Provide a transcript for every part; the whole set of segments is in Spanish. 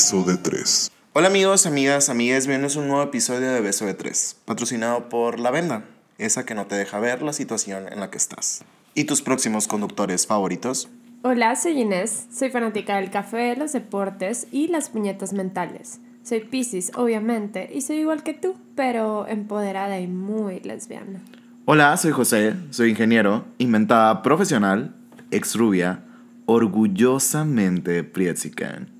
Beso de Tres. Hola amigos, amigas, amigas, bienvenidos a un nuevo episodio de Beso de Tres, patrocinado por La Venda, esa que no te deja ver la situación en la que estás. ¿Y tus próximos conductores favoritos? Hola, soy Inés, soy fanática del café, los deportes y las puñetas mentales. Soy Pisces, obviamente, y soy igual que tú, pero empoderada y muy lesbiana. Hola, soy José, soy ingeniero, inventada profesional, ex rubia, orgullosamente prietsican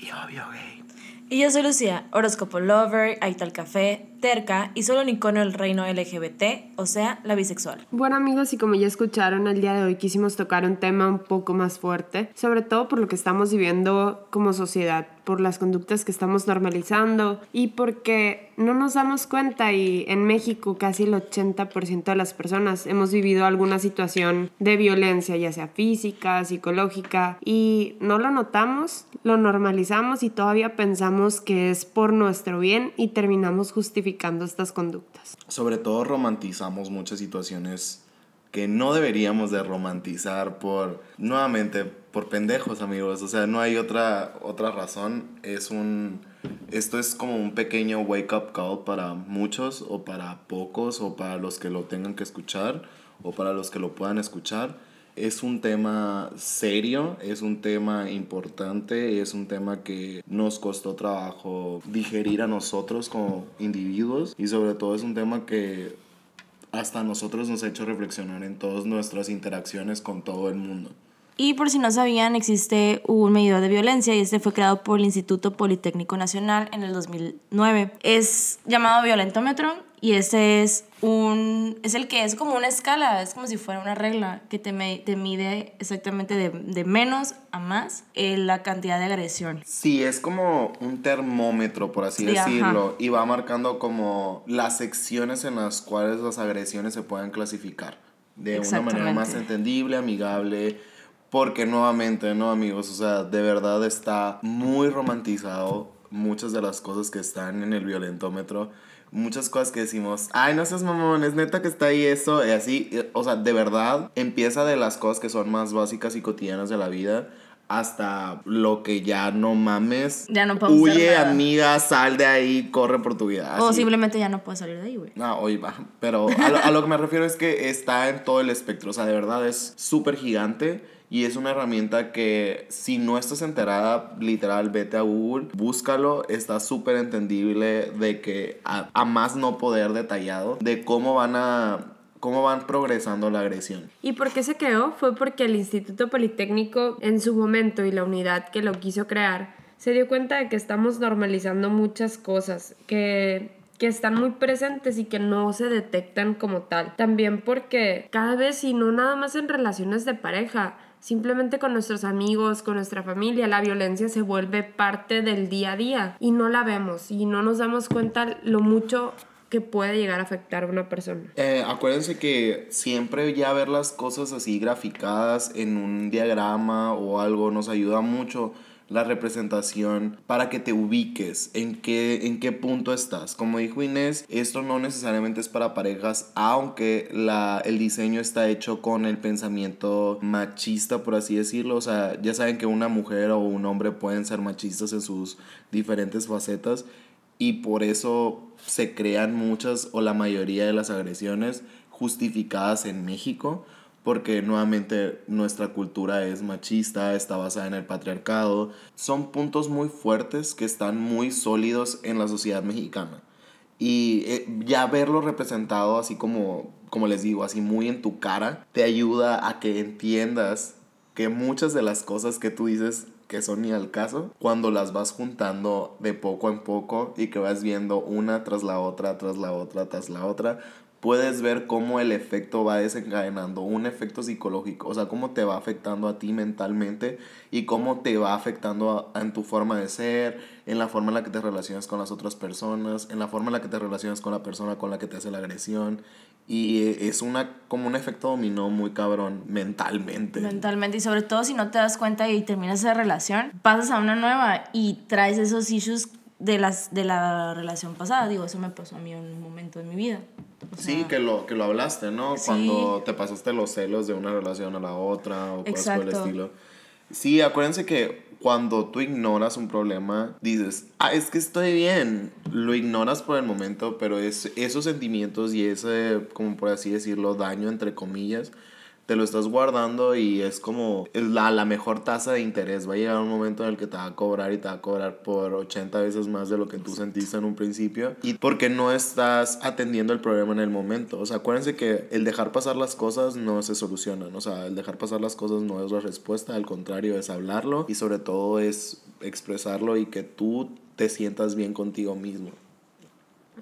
y obvio gay. Y yo soy Lucía, horóscopo lover, al café, terca y solo un icono del reino LGBT, o sea, la bisexual. Bueno amigos, y como ya escucharon, el día de hoy quisimos tocar un tema un poco más fuerte, sobre todo por lo que estamos viviendo como sociedad por las conductas que estamos normalizando y porque no nos damos cuenta y en México casi el 80% de las personas hemos vivido alguna situación de violencia, ya sea física, psicológica, y no lo notamos, lo normalizamos y todavía pensamos que es por nuestro bien y terminamos justificando estas conductas. Sobre todo romantizamos muchas situaciones que no deberíamos de romantizar por, nuevamente, por pendejos, amigos. O sea, no hay otra, otra razón. Es un, esto es como un pequeño wake up call para muchos o para pocos o para los que lo tengan que escuchar o para los que lo puedan escuchar. Es un tema serio, es un tema importante, es un tema que nos costó trabajo digerir a nosotros como individuos y sobre todo es un tema que hasta nosotros nos ha hecho reflexionar en todas nuestras interacciones con todo el mundo. Y por si no sabían, existe un medidor de violencia y este fue creado por el Instituto Politécnico Nacional en el 2009. Es llamado violentómetro y ese es un es el que es como una escala, es como si fuera una regla que te, te mide exactamente de, de, menos a más la cantidad de agresión. Sí, es como un termómetro, por así decirlo, y va marcando como las secciones en las cuales las agresiones se pueden clasificar de una manera más entendible, amigable porque nuevamente, ¿no, amigos? O sea, de verdad está muy romantizado muchas de las cosas que están en el violentómetro. Muchas cosas que decimos, ay, no seas mamón, es neta que está ahí eso, y así, o sea, de verdad, empieza de las cosas que son más básicas y cotidianas de la vida hasta lo que ya no mames. Ya no puedo Huye, amiga, sal de ahí, corre por tu vida. O simplemente ya no puedes salir de ahí, güey. No, hoy va. Pero a lo, a lo que me refiero es que está en todo el espectro. O sea, de verdad es súper gigante y es una herramienta que si no estás enterada, literal, vete a Google, búscalo, está súper entendible de que a, más no poder detallado de cómo van a cómo van progresando la agresión. ¿Y por qué se creó? Fue porque el Instituto Politécnico en su momento y la unidad que lo quiso crear se dio cuenta de que estamos normalizando muchas cosas que que están muy presentes y que no se detectan como tal. También porque cada vez, y no nada más en relaciones de pareja, Simplemente con nuestros amigos, con nuestra familia, la violencia se vuelve parte del día a día y no la vemos y no nos damos cuenta lo mucho que puede llegar a afectar a una persona. Eh, acuérdense que siempre ya ver las cosas así graficadas en un diagrama o algo nos ayuda mucho la representación para que te ubiques en qué, en qué punto estás. Como dijo Inés, esto no necesariamente es para parejas, aunque la, el diseño está hecho con el pensamiento machista, por así decirlo. O sea, ya saben que una mujer o un hombre pueden ser machistas en sus diferentes facetas y por eso se crean muchas o la mayoría de las agresiones justificadas en México porque nuevamente nuestra cultura es machista, está basada en el patriarcado. Son puntos muy fuertes que están muy sólidos en la sociedad mexicana. Y eh, ya verlo representado así como, como les digo, así muy en tu cara, te ayuda a que entiendas que muchas de las cosas que tú dices que son ni al caso, cuando las vas juntando de poco en poco y que vas viendo una tras la otra, tras la otra, tras la otra, puedes ver cómo el efecto va desencadenando, un efecto psicológico, o sea, cómo te va afectando a ti mentalmente y cómo te va afectando en tu forma de ser, en la forma en la que te relacionas con las otras personas, en la forma en la que te relacionas con la persona con la que te hace la agresión. Y es una, como un efecto dominó muy cabrón mentalmente. Mentalmente, y sobre todo si no te das cuenta y terminas esa relación, pasas a una nueva y traes esos issues de, las, de la relación pasada. Digo, eso me pasó a mí en un momento de mi vida. sí, que lo, que lo hablaste, ¿no? Cuando te pasaste los celos de una relación a la otra o cosas por el estilo. Sí, acuérdense que cuando tú ignoras un problema, dices, ah, es que estoy bien. Lo ignoras por el momento, pero es, esos sentimientos y ese, como por así decirlo, daño, entre comillas, te lo estás guardando y es como la, la mejor tasa de interés. Va a llegar un momento en el que te va a cobrar y te va a cobrar por 80 veces más de lo que tú sentiste en un principio. Y porque no estás atendiendo el problema en el momento. O sea, acuérdense que el dejar pasar las cosas no se solucionan. O sea, el dejar pasar las cosas no es la respuesta. Al contrario, es hablarlo y sobre todo es expresarlo y que tú te sientas bien contigo mismo.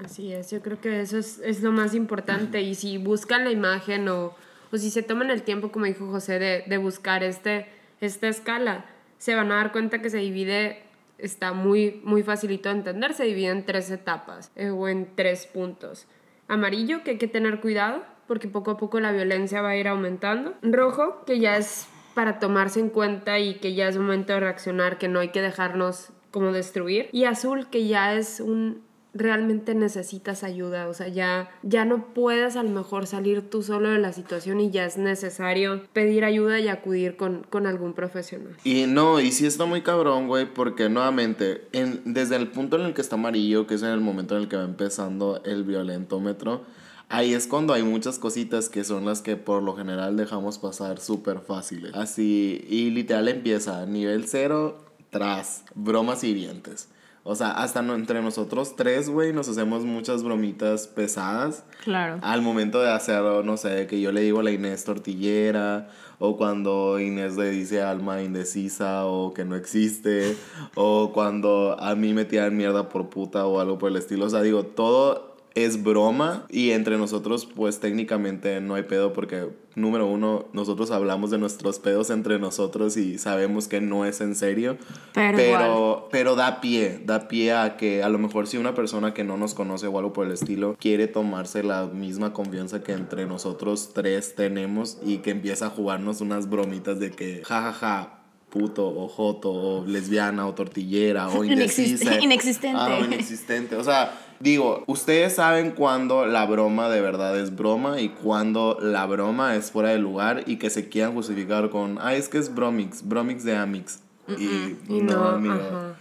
Así es, yo creo que eso es, es lo más importante. Y si buscan la imagen o o si se toman el tiempo, como dijo José, de, de buscar este, esta escala, se van a dar cuenta que se divide, está muy, muy facilito de entender, se divide en tres etapas eh, o en tres puntos. Amarillo, que hay que tener cuidado, porque poco a poco la violencia va a ir aumentando. Rojo, que ya es para tomarse en cuenta y que ya es momento de reaccionar, que no hay que dejarnos como destruir. Y azul, que ya es un realmente necesitas ayuda, o sea, ya, ya no puedes a lo mejor salir tú solo de la situación y ya es necesario pedir ayuda y acudir con, con algún profesional. Y no, y sí está muy cabrón, güey, porque nuevamente, en, desde el punto en el que está amarillo, que es en el momento en el que va empezando el violentómetro, ahí es cuando hay muchas cositas que son las que por lo general dejamos pasar súper fáciles. Así, y literal empieza nivel cero, tras bromas hirientes. O sea, hasta no, entre nosotros tres, güey, nos hacemos muchas bromitas pesadas. Claro. Al momento de hacerlo, no sé, que yo le digo a la Inés tortillera, o cuando Inés le dice alma indecisa, o que no existe, o cuando a mí me tiran mierda por puta o algo por el estilo. O sea, digo, todo es broma y entre nosotros pues técnicamente no hay pedo porque número uno nosotros hablamos de nuestros pedos entre nosotros y sabemos que no es en serio. Pero pero, da pie da pie a que a lo mejor si una persona que no nos conoce o algo por el estilo quiere tomarse la misma confianza que entre nosotros tres tenemos y que empieza a jugarnos unas bromitas de que jajaja ja, ja, puto o joto o lesbiana o tortillera o indecisa. Inexistente. Ah, inexistente. O sea, Digo, ustedes saben cuándo la broma de verdad es broma y cuándo la broma es fuera de lugar y que se quieran justificar con, ah, es que es bromix, bromix de Amix. Y, no,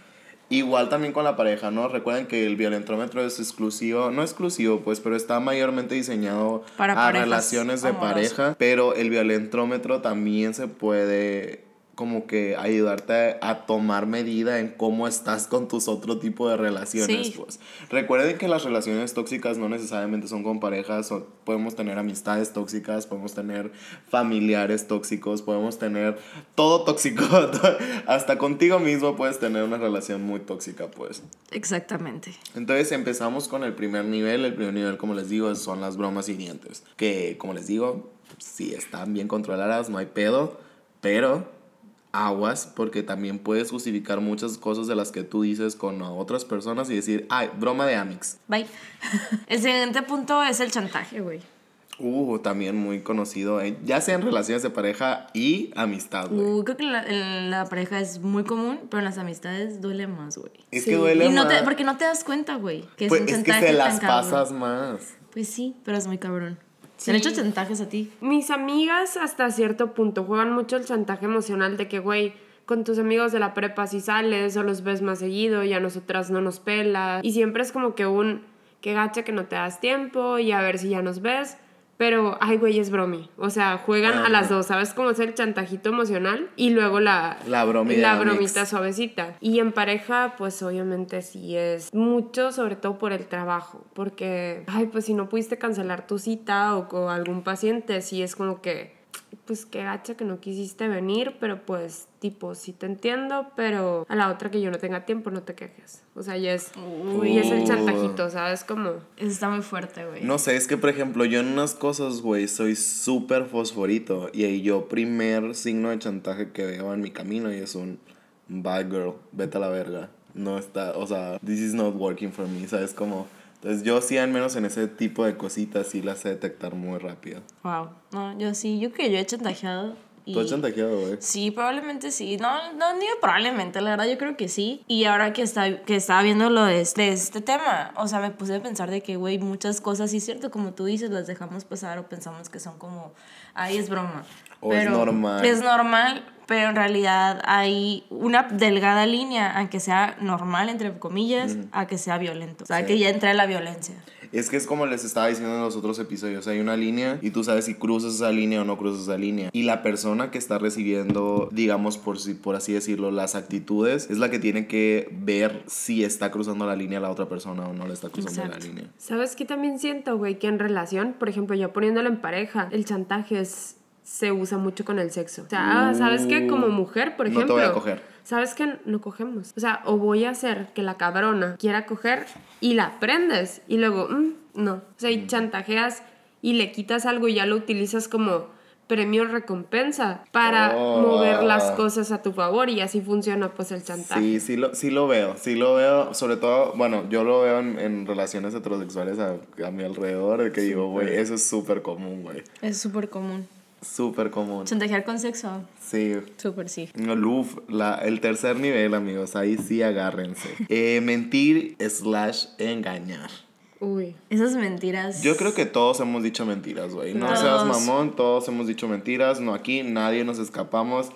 Igual también con la pareja, ¿no? Recuerden que el violentrómetro es exclusivo, no exclusivo, pues, pero está mayormente diseñado Para a relaciones de pareja, pero el violentrómetro también se puede como que ayudarte a, tomar medida en cómo estás con tus otro tipo de relaciones, pues. Recuerden que las relaciones tóxicas no necesariamente son con parejas, podemos tener amistades tóxicas, podemos tener familiares tóxicos, podemos tener todo tóxico, hasta contigo mismo puedes tener una relación muy tóxica, pues. Exactamente. Entonces empezamos con el primer nivel, el primer nivel, como les digo, son las bromas hirientes, que como les digo, si están bien controladas, no hay pedo, pero aguas porque también puedes justificar muchas cosas de las que tú dices con otras personas y decir, ay, broma de Amix. Bye. el siguiente punto es el chantaje, güey. Uh, también muy conocido, eh, ya sea en relaciones de pareja y amistad, güey. Uh, creo que la, la, pareja es muy común, pero en las amistades duele más, güey. Es que duele y no más. Te, porque no te das cuenta, güey. Que pues es, un es que se las pasas más. Pues sí, pero es muy cabrón. ¿Se han hecho chantajes a ti? Mis amigas hasta cierto punto juegan mucho el chantaje emocional de que, güey, con tus amigos de la prepa si sales o los ves más seguido y a nosotras no nos pela. Y siempre es como que un, que gacha que no te das tiempo y a ver si ya nos ves. Pero, ay, güey, es bromi. O sea, juegan a las dos, ¿sabes cómo es el chantajito emocional? Y luego la, la, bromita, la bromita suavecita. Y en pareja, pues obviamente sí es mucho, sobre todo por el trabajo. Porque, ay, pues si no pudiste cancelar tu cita o con algún paciente, sí es como que pues qué gacha que no quisiste venir, pero pues tipo, sí te entiendo, pero a la otra que yo no tenga tiempo, no te quejes. O sea, ya es, uy, es el chantajito, ¿sabes? Como... Eso está muy fuerte, güey. No sé, es que por ejemplo, yo en unas cosas, güey, soy súper fosforito y ahí yo primer signo de chantaje que veo en mi camino y es un bad girl, vete a la verga. No está, o sea, this is not working for me, ¿sabes? Como entonces yo sí, al menos en ese tipo de cositas, sí las sé detectar muy rápido. Wow. No, yo sí, yo que yo he chantajeado, Y Tú has chantajeado, güey. Sí, probablemente sí. No, no, ni probablemente, la verdad yo creo que sí. Y ahora que, está, que estaba viendo lo de este, de este tema, o sea, me puse a pensar de que, güey, muchas cosas, sí es cierto, como tú dices, las dejamos pasar o pensamos que son como, ay, es broma. O es normal. Es normal, pero en realidad hay una delgada línea, aunque sea normal, entre comillas, a que sea violento. O sea, Sí. que ya entra la violencia. Es que es como les estaba diciendo en los otros episodios, hay una línea y tú sabes si cruzas esa línea o no cruzas esa línea. Y la persona que está recibiendo, digamos, por, si- por así decirlo, las actitudes, es la que tiene que ver si está cruzando la línea a la otra persona o no le está cruzando Exacto. la línea. ¿Sabes qué también siento, güey? Que en relación, por ejemplo, yo poniéndolo en pareja, el chantaje es, se usa mucho con el sexo. O sea, ah, ¿sabes qué? Como mujer, por No te ejemplo. voy a coger. ¿Sabes qué? No cogemos. O sea, o voy a hacer que la cabrona quiera coger y la prendes y luego, mm, no. O sea, y chantajeas y le quitas algo y ya lo utilizas como premio recompensa para Oh. mover las cosas a tu favor y así funciona pues el chantaje. Sí, sí lo, sí lo veo, sí lo veo, sobre todo, bueno, yo lo veo en, en relaciones heterosexuales a, a mi alrededor, de que digo, güey, eso es súper común, güey, Es súper común. Súper común. Chantajear con sexo, Sí, súper sí. Luf, la, el tercer nivel, amigos, ahí sí agárrense. Eh, mentir slash engañar. Uy. Esas mentiras. Yo creo que todos hemos dicho mentiras, güey. No Todos. seas mamón, todos hemos dicho mentiras. No aquí, nadie nos escapamos.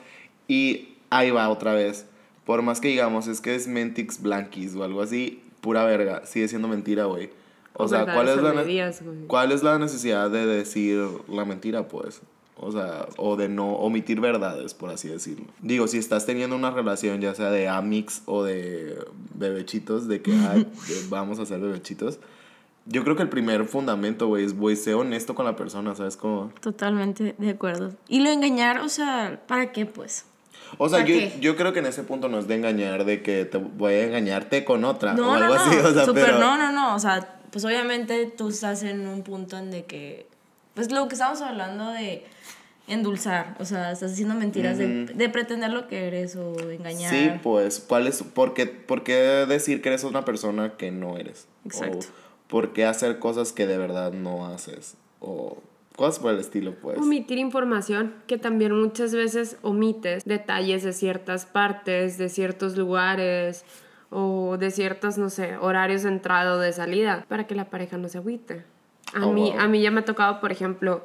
Y ahí va otra vez. Por más que digamos, es que es mentix blanquis o algo así, pura verga. Sigue siendo mentira, güey. O, O sea, ¿cuál verdades es, la. ¿cuál es la necesidad de decir la mentira, pues? O sea, o de no omitir verdades, por así decirlo. Digo, si estás teniendo una relación, ya sea de amix o de bebechitos, de que ay, vamos a hacer bebechitos, yo creo que el primer fundamento, güey, es, güey, sé honesto con la persona, ¿sabes cómo? Totalmente de acuerdo. Y lo engañar, o sea, ¿para qué pues? O sea, ¿Para yo, yo creo que en ese punto no es de engañar, de que te voy a engañarte con otra No, o no, algo no. así, o sea, Súper, pero... no, no, no. O sea, pues obviamente tú estás en un punto en de que. Pues lo que estamos hablando de endulzar. O sea, estás haciendo mentiras de, de pretender lo que eres o engañar. Sí, pues, ¿cuál es, por, qué, por qué decir que eres una persona que no eres? Exacto. O por qué hacer cosas que de verdad no haces? O cosas por el estilo, pues. Omitir información, que también muchas veces omites detalles de ciertas partes, de ciertos lugares o de ciertos, no sé, horarios de entrada o de salida, para que la pareja no se agüite. A, Oh, mí, wow. a mí ya me ha tocado, por ejemplo,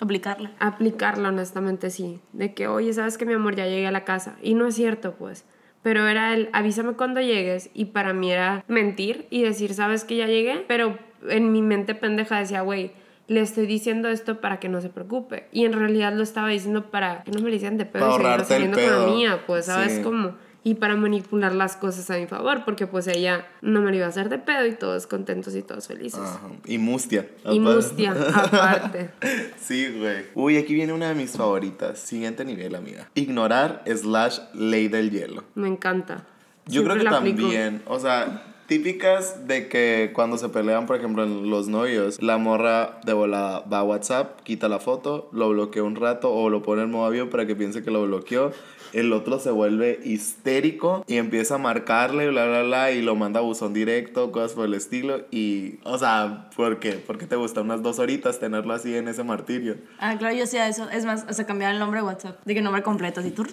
Aplicarla. aplicarlo honestamente sí, de que, oye, sabes que mi amor ya llegué a la casa. Y no es cierto, pues. Pero era el avísame cuando llegues y para mí era mentir y decir, sabes que ya llegué, pero en mi mente pendeja decía, güey, le estoy diciendo esto para que no se preocupe. Y en realidad lo estaba diciendo para que no me le hicieran de pedo Para ahorrarte el saliendo con la pedo. mía, pues, ¿sabes Sí. cómo? Y para manipular las cosas a mi favor, porque pues ella no me lo iba a hacer de pedo y todos contentos y todos felices. Ajá. Y mustia. Y aparte. mustia, aparte. Sí, güey. Uy, aquí viene una de mis favoritas. Siguiente nivel, amiga. Ignorar slash ley del hielo. Me encanta. Yo creo Siempre que la aplico. también, o sea, típicas de que cuando se pelean, por ejemplo, en los novios, la morra de volada va a WhatsApp, quita la foto, lo bloquea un rato o lo pone en modo avión para que piense que lo bloqueó. El otro se vuelve histérico y empieza a marcarle, bla, bla, bla, y lo manda a buzón directo, cosas por el estilo. Y, o sea, ¿por qué? ¿Por qué te gusta unas dos horitas tenerlo así en ese martirio? Ah, claro, yo hacía eso. Es más, hasta cambiar el nombre de WhatsApp. De que nombre completo, así. tur.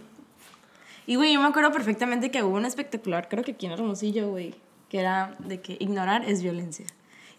Y, güey, yo me acuerdo perfectamente que hubo un espectacular, creo que aquí en Hermosillo, güey, que era de que ignorar es violencia.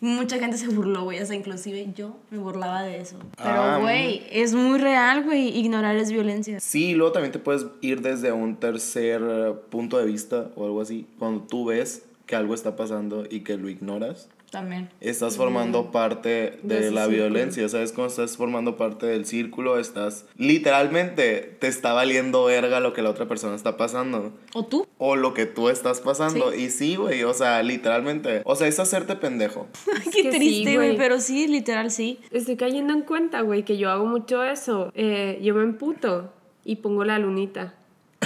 Mucha gente se burló, güey, hasta inclusive yo me burlaba de eso. Ah, Pero, güey, es muy real, güey, ignorar es violencia. Sí, y luego también te puedes ir desde un tercer eh, punto de vista o algo así. Cuando tú ves que algo está pasando y que lo ignoras, También. estás formando parte de, la círculo. violencia. ¿Sabes cómo estás formando parte del círculo? Estás literalmente te está valiendo verga lo que la otra persona está pasando. ¿O tú? O lo que tú estás pasando. Y sí, güey, o sea, literalmente. O sea, es hacerte pendejo. Qué triste, güey, güey. pero sí, literal, sí. Estoy cayendo en cuenta, güey, que yo hago mucho eso. Eh, yo me emputo y pongo la lunita.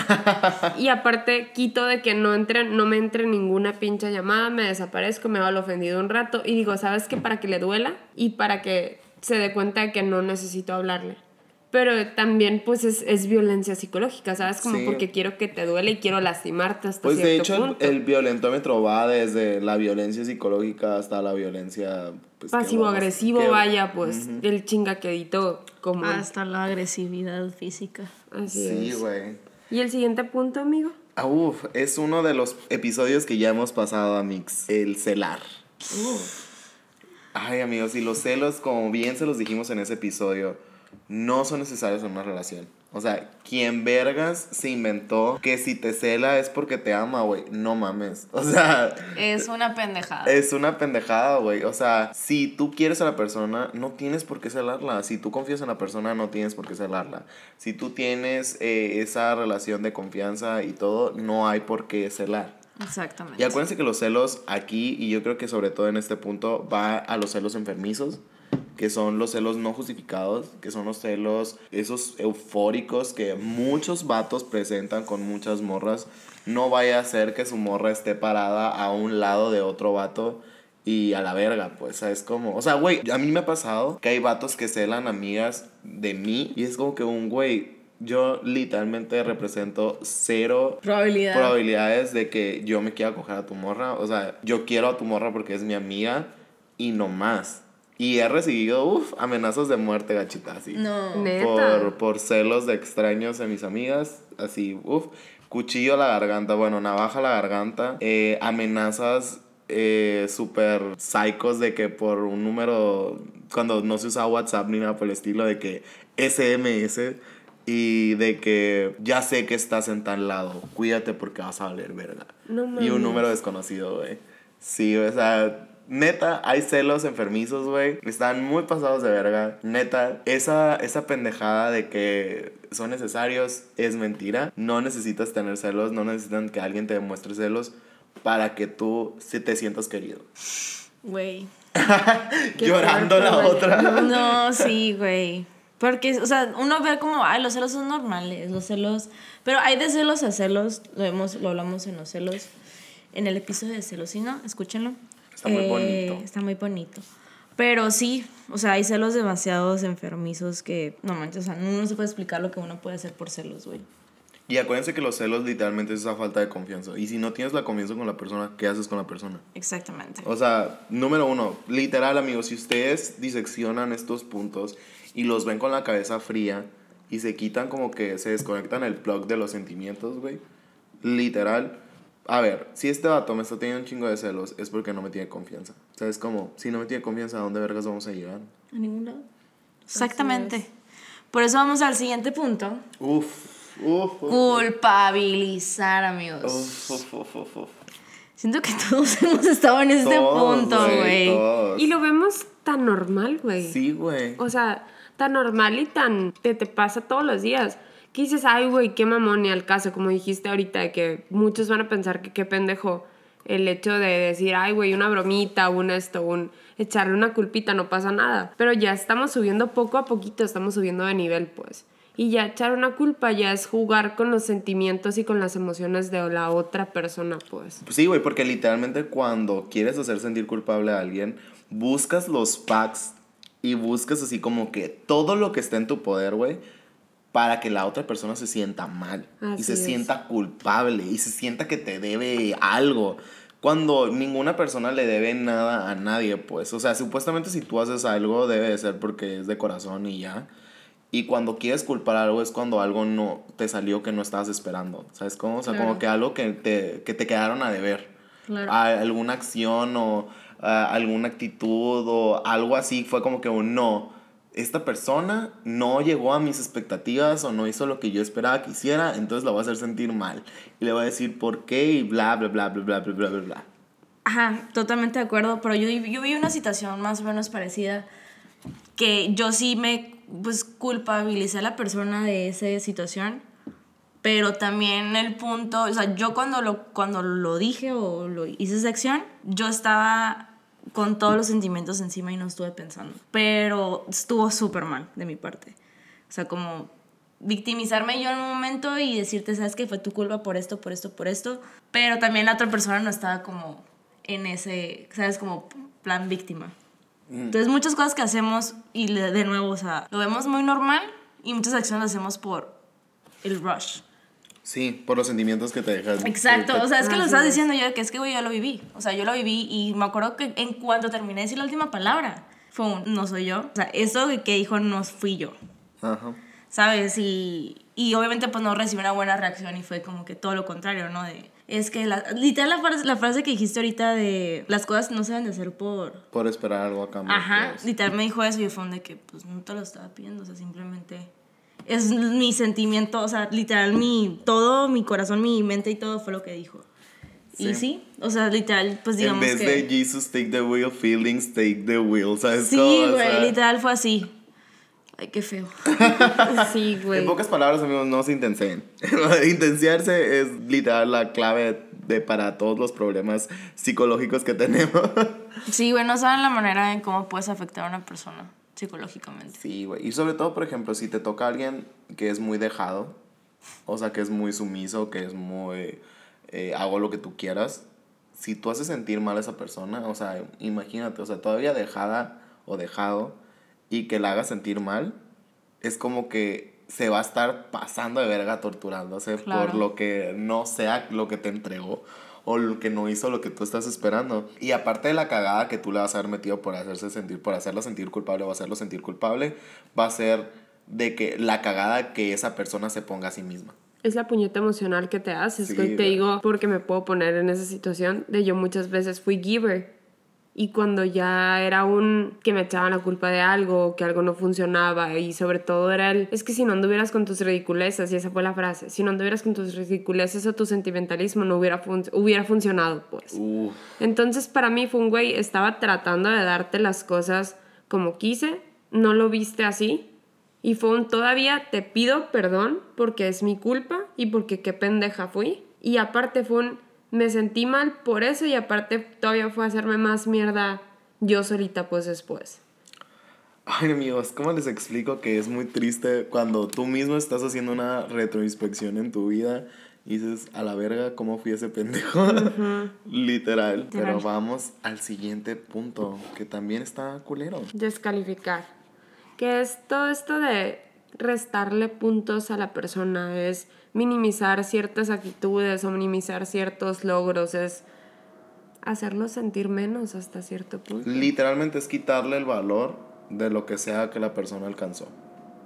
y aparte quito de que no entre, no me entre ninguna pinche llamada, me desaparezco, me va al ofendido un rato y digo, ¿sabes qué? Para que le duela y para que se dé cuenta de que no necesito hablarle. Pero también, pues, es, es violencia psicológica, ¿sabes? Como Sí. porque quiero que te duele y quiero lastimarte hasta Pues de cierto hecho el, punto. el violentómetro va desde la violencia psicológica hasta la violencia pues, ¿qué Pasivo vamos- agresivo, qué- vaya, pues el chingaquedito común. Hasta la agresividad física. Así Sí, güey. ¿Y el siguiente punto, amigo? Ah, uf, es uno de los episodios que ya hemos pasado, Amix. El celar. Ay, amigos, y los celos, como bien se los dijimos en ese episodio, no son necesarios en una relación. O sea, quien vergas se inventó que si te cela es porque te ama, güey. No mames. O sea, Es una pendejada. es una pendejada, güey. O sea, si tú quieres a la persona, no tienes por qué celarla. Si tú confías en la persona, no tienes por qué celarla. Si tú tienes eh, esa relación de confianza y todo, no hay por qué celar. Exactamente. Y acuérdense que los celos aquí, y yo creo que sobre todo en este punto, va a los celos enfermizos, que son los celos no justificados, que son los celos, esos eufóricos que muchos vatos presentan con muchas morras. No vaya a ser que su morra esté parada a un lado de otro vato y a la verga, pues, es como, o sea, güey, a mí me ha pasado que hay vatos que celan amigas de mí y es como que un güey, yo literalmente represento cero Probabilidad. probabilidades de que yo me quiera coger a tu morra. O sea, yo quiero a tu morra porque es mi amiga y no más. Y he recibido, uff, amenazas de muerte, gachita, así. no. Neta. Por, por celos de extraños en mis amigas, así, uff. Cuchillo a la garganta, bueno, navaja a la garganta. eh, amenazas eh, súper psicos de que por un número, cuando no se usaba WhatsApp ni nada por el estilo, de que SMS y de que ya sé que estás en tal lado, cuídate porque vas a valer verga. No y un número desconocido, güey. Sí, o sea, neta, hay celos enfermizos, güey. Están muy pasados de verga. Neta, esa, esa pendejada de que son necesarios es mentira. No necesitas tener celos, no necesitan que alguien te demuestre celos para que tú sí te sientas querido. Güey. Llorando fuerte, la güey. otra. No, sí, güey. Porque, o sea, uno ve como, ay, los celos son normales, los celos. Pero hay de celos a celos, lo, hemos, lo hablamos en los celos, en el episodio de celos, ¿sí no? Escúchenlo. Está muy Eh, bonito. Está muy bonito. Pero sí, o sea, hay celos demasiados enfermizos que, no manches, o sea, no se puede explicar lo que uno puede hacer por celos, güey. Y acuérdense que los celos literalmente es esa falta de confianza. Y si no tienes la confianza con la persona, ¿qué haces con la persona? Exactamente. O sea, número uno, literal, amigos, si ustedes diseccionan estos puntos y los ven con la cabeza fría y se quitan como que se desconectan el plug de los sentimientos, güey, literal. A ver, si este vato me está teniendo un chingo de celos, es porque no me tiene confianza. O sea, es como, si no me tiene confianza, ¿a dónde vergas vamos a llegar? ¿A ningún lado? Exactamente. Por eso vamos al siguiente punto. Uf, uf, uf. Culpabilizar, amigos. Uf, uf, uf, uf. Siento que todos hemos estado en este Todos, punto, güey. Y lo vemos tan normal, güey. Sí, güey. O sea, tan normal y tan... Te, te pasa todos los días. Que dices, ay, güey, qué mamón y al caso, como dijiste ahorita, de que muchos van a pensar que qué pendejo el hecho de decir, ay, güey, una bromita, un esto, un echarle una culpita, no pasa nada. Pero ya estamos subiendo poco a poquito, estamos subiendo de nivel, pues. Y ya echar una culpa ya es jugar con los sentimientos y con las emociones de la otra persona, pues. Sí, güey, porque literalmente cuando quieres hacer sentir culpable a alguien, buscas los facts y buscas así como que todo lo que está en tu poder, güey, para que la otra persona se sienta mal y se es. sienta culpable y se sienta que te debe algo. Cuando ninguna persona le debe nada a nadie, pues. O sea, supuestamente si tú haces algo, debe de ser porque es de corazón y ya. Y cuando quieres culpar algo es cuando algo no te salió que no estabas esperando. ¿Sabes cómo? O sea, como Claro. que algo que te, que te quedaron a deber. Claro. A- alguna acción o a, alguna actitud o algo así fue como que un no. Esta persona no llegó a mis expectativas o no hizo lo que yo esperaba que hiciera, entonces la voy a hacer sentir mal. Y le voy a decir por qué y bla, bla, bla, bla, bla, bla, bla, bla. Ajá, totalmente de acuerdo, pero yo, yo vi una situación más o menos parecida que yo sí me pues culpabilicé a la persona de esa situación, pero también el punto, o sea, yo cuando lo, cuando lo dije o lo hice esa acción, yo estaba con todos los sentimientos encima y no estuve pensando, pero estuvo súper mal de mi parte. O sea, como victimizarme yo en un momento y decirte, sabes que fue tu culpa por esto, por esto, por esto, pero también la otra persona no estaba como en ese, sabes, como plan víctima. Entonces muchas cosas que hacemos y de nuevo, o sea, lo vemos muy normal y muchas acciones las hacemos por el rush. Sí, por los sentimientos que te dejas. Exacto, o sea, es que lo estás es. diciendo yo, que es que, güey, yo lo viví. O sea, yo lo viví y me acuerdo que en cuanto terminé de decir la última palabra, fue un, no soy yo. O sea, eso que dijo no fui yo, Ajá. ¿sabes? Y, y obviamente pues no recibí una buena reacción y fue como que todo lo contrario, ¿no? De, es que, la, literal, la frase, la frase que dijiste ahorita de las cosas no se deben de hacer por... Por esperar algo a cambio. Ajá, pues. literal me dijo eso y fue un de que pues no te lo estaba pidiendo, o sea, simplemente es mi sentimiento, o sea, literal mi todo, mi corazón, mi mente y todo fue lo que dijo. Y Sí. sí, o sea, literal, pues En digamos vez que de Jesus take the wheel, feelings take the wheel, ¿sabes Sí, cómo? O güey, sea, literal fue así. Ay, qué feo. Sí, güey. En pocas palabras, amigos, no se intencien. Intenciarse es literal la clave de, para todos los problemas psicológicos que tenemos. Sí, güey, no saben la manera en cómo puedes afectar a una persona psicológicamente. Sí, güey. Y sobre todo, por ejemplo, si te toca alguien que es muy dejado, o sea, que es muy sumiso, que es muy... eh, hago lo que tú quieras. Si tú haces sentir mal a esa persona, o sea, imagínate, o sea, todavía dejada o dejado y que la haga sentir mal, es como que se va a estar pasando de verga torturándose Claro. por lo que no sea lo que te entregó o lo que no hizo lo que tú estás esperando. Y aparte de la cagada que tú le vas a haber metido por hacerse sentir, por hacerla sentir culpable o hacerlo sentir culpable, va a ser de que la cagada que esa persona se ponga a sí misma. Es la puñeta emocional que te haces, Sí. Te digo porque me puedo poner en esa situación de yo muchas veces fui giver. Y cuando ya era un que me echaban la culpa de algo, que algo no funcionaba y sobre todo era el, es que si no anduvieras con tus ridiculeces, y esa fue la frase, si no anduvieras con tus ridiculeces o tu sentimentalismo no hubiera, fun- hubiera funcionado, pues. Uf. Entonces para mí fue un güey, estaba tratando de darte las cosas como quise, no lo viste así. Y fue un todavía te pido perdón porque es mi culpa y porque qué pendeja fui. Y aparte fue un me sentí mal por eso y aparte todavía fue a hacerme más mierda yo solita pues después. Ay, amigos, ¿cómo les explico que es muy triste cuando tú mismo estás haciendo una retroinspección en tu vida y dices, a la verga, ¿cómo fui ese pendejo? Literal. Pero Literal. vamos al siguiente punto, que también está culero. Descalificar. Que es todo esto de restarle puntos a la persona, es minimizar ciertas actitudes o minimizar ciertos logros, es hacerlo sentir menos hasta cierto punto. Literalmente es quitarle el valor de lo que sea que la persona alcanzó.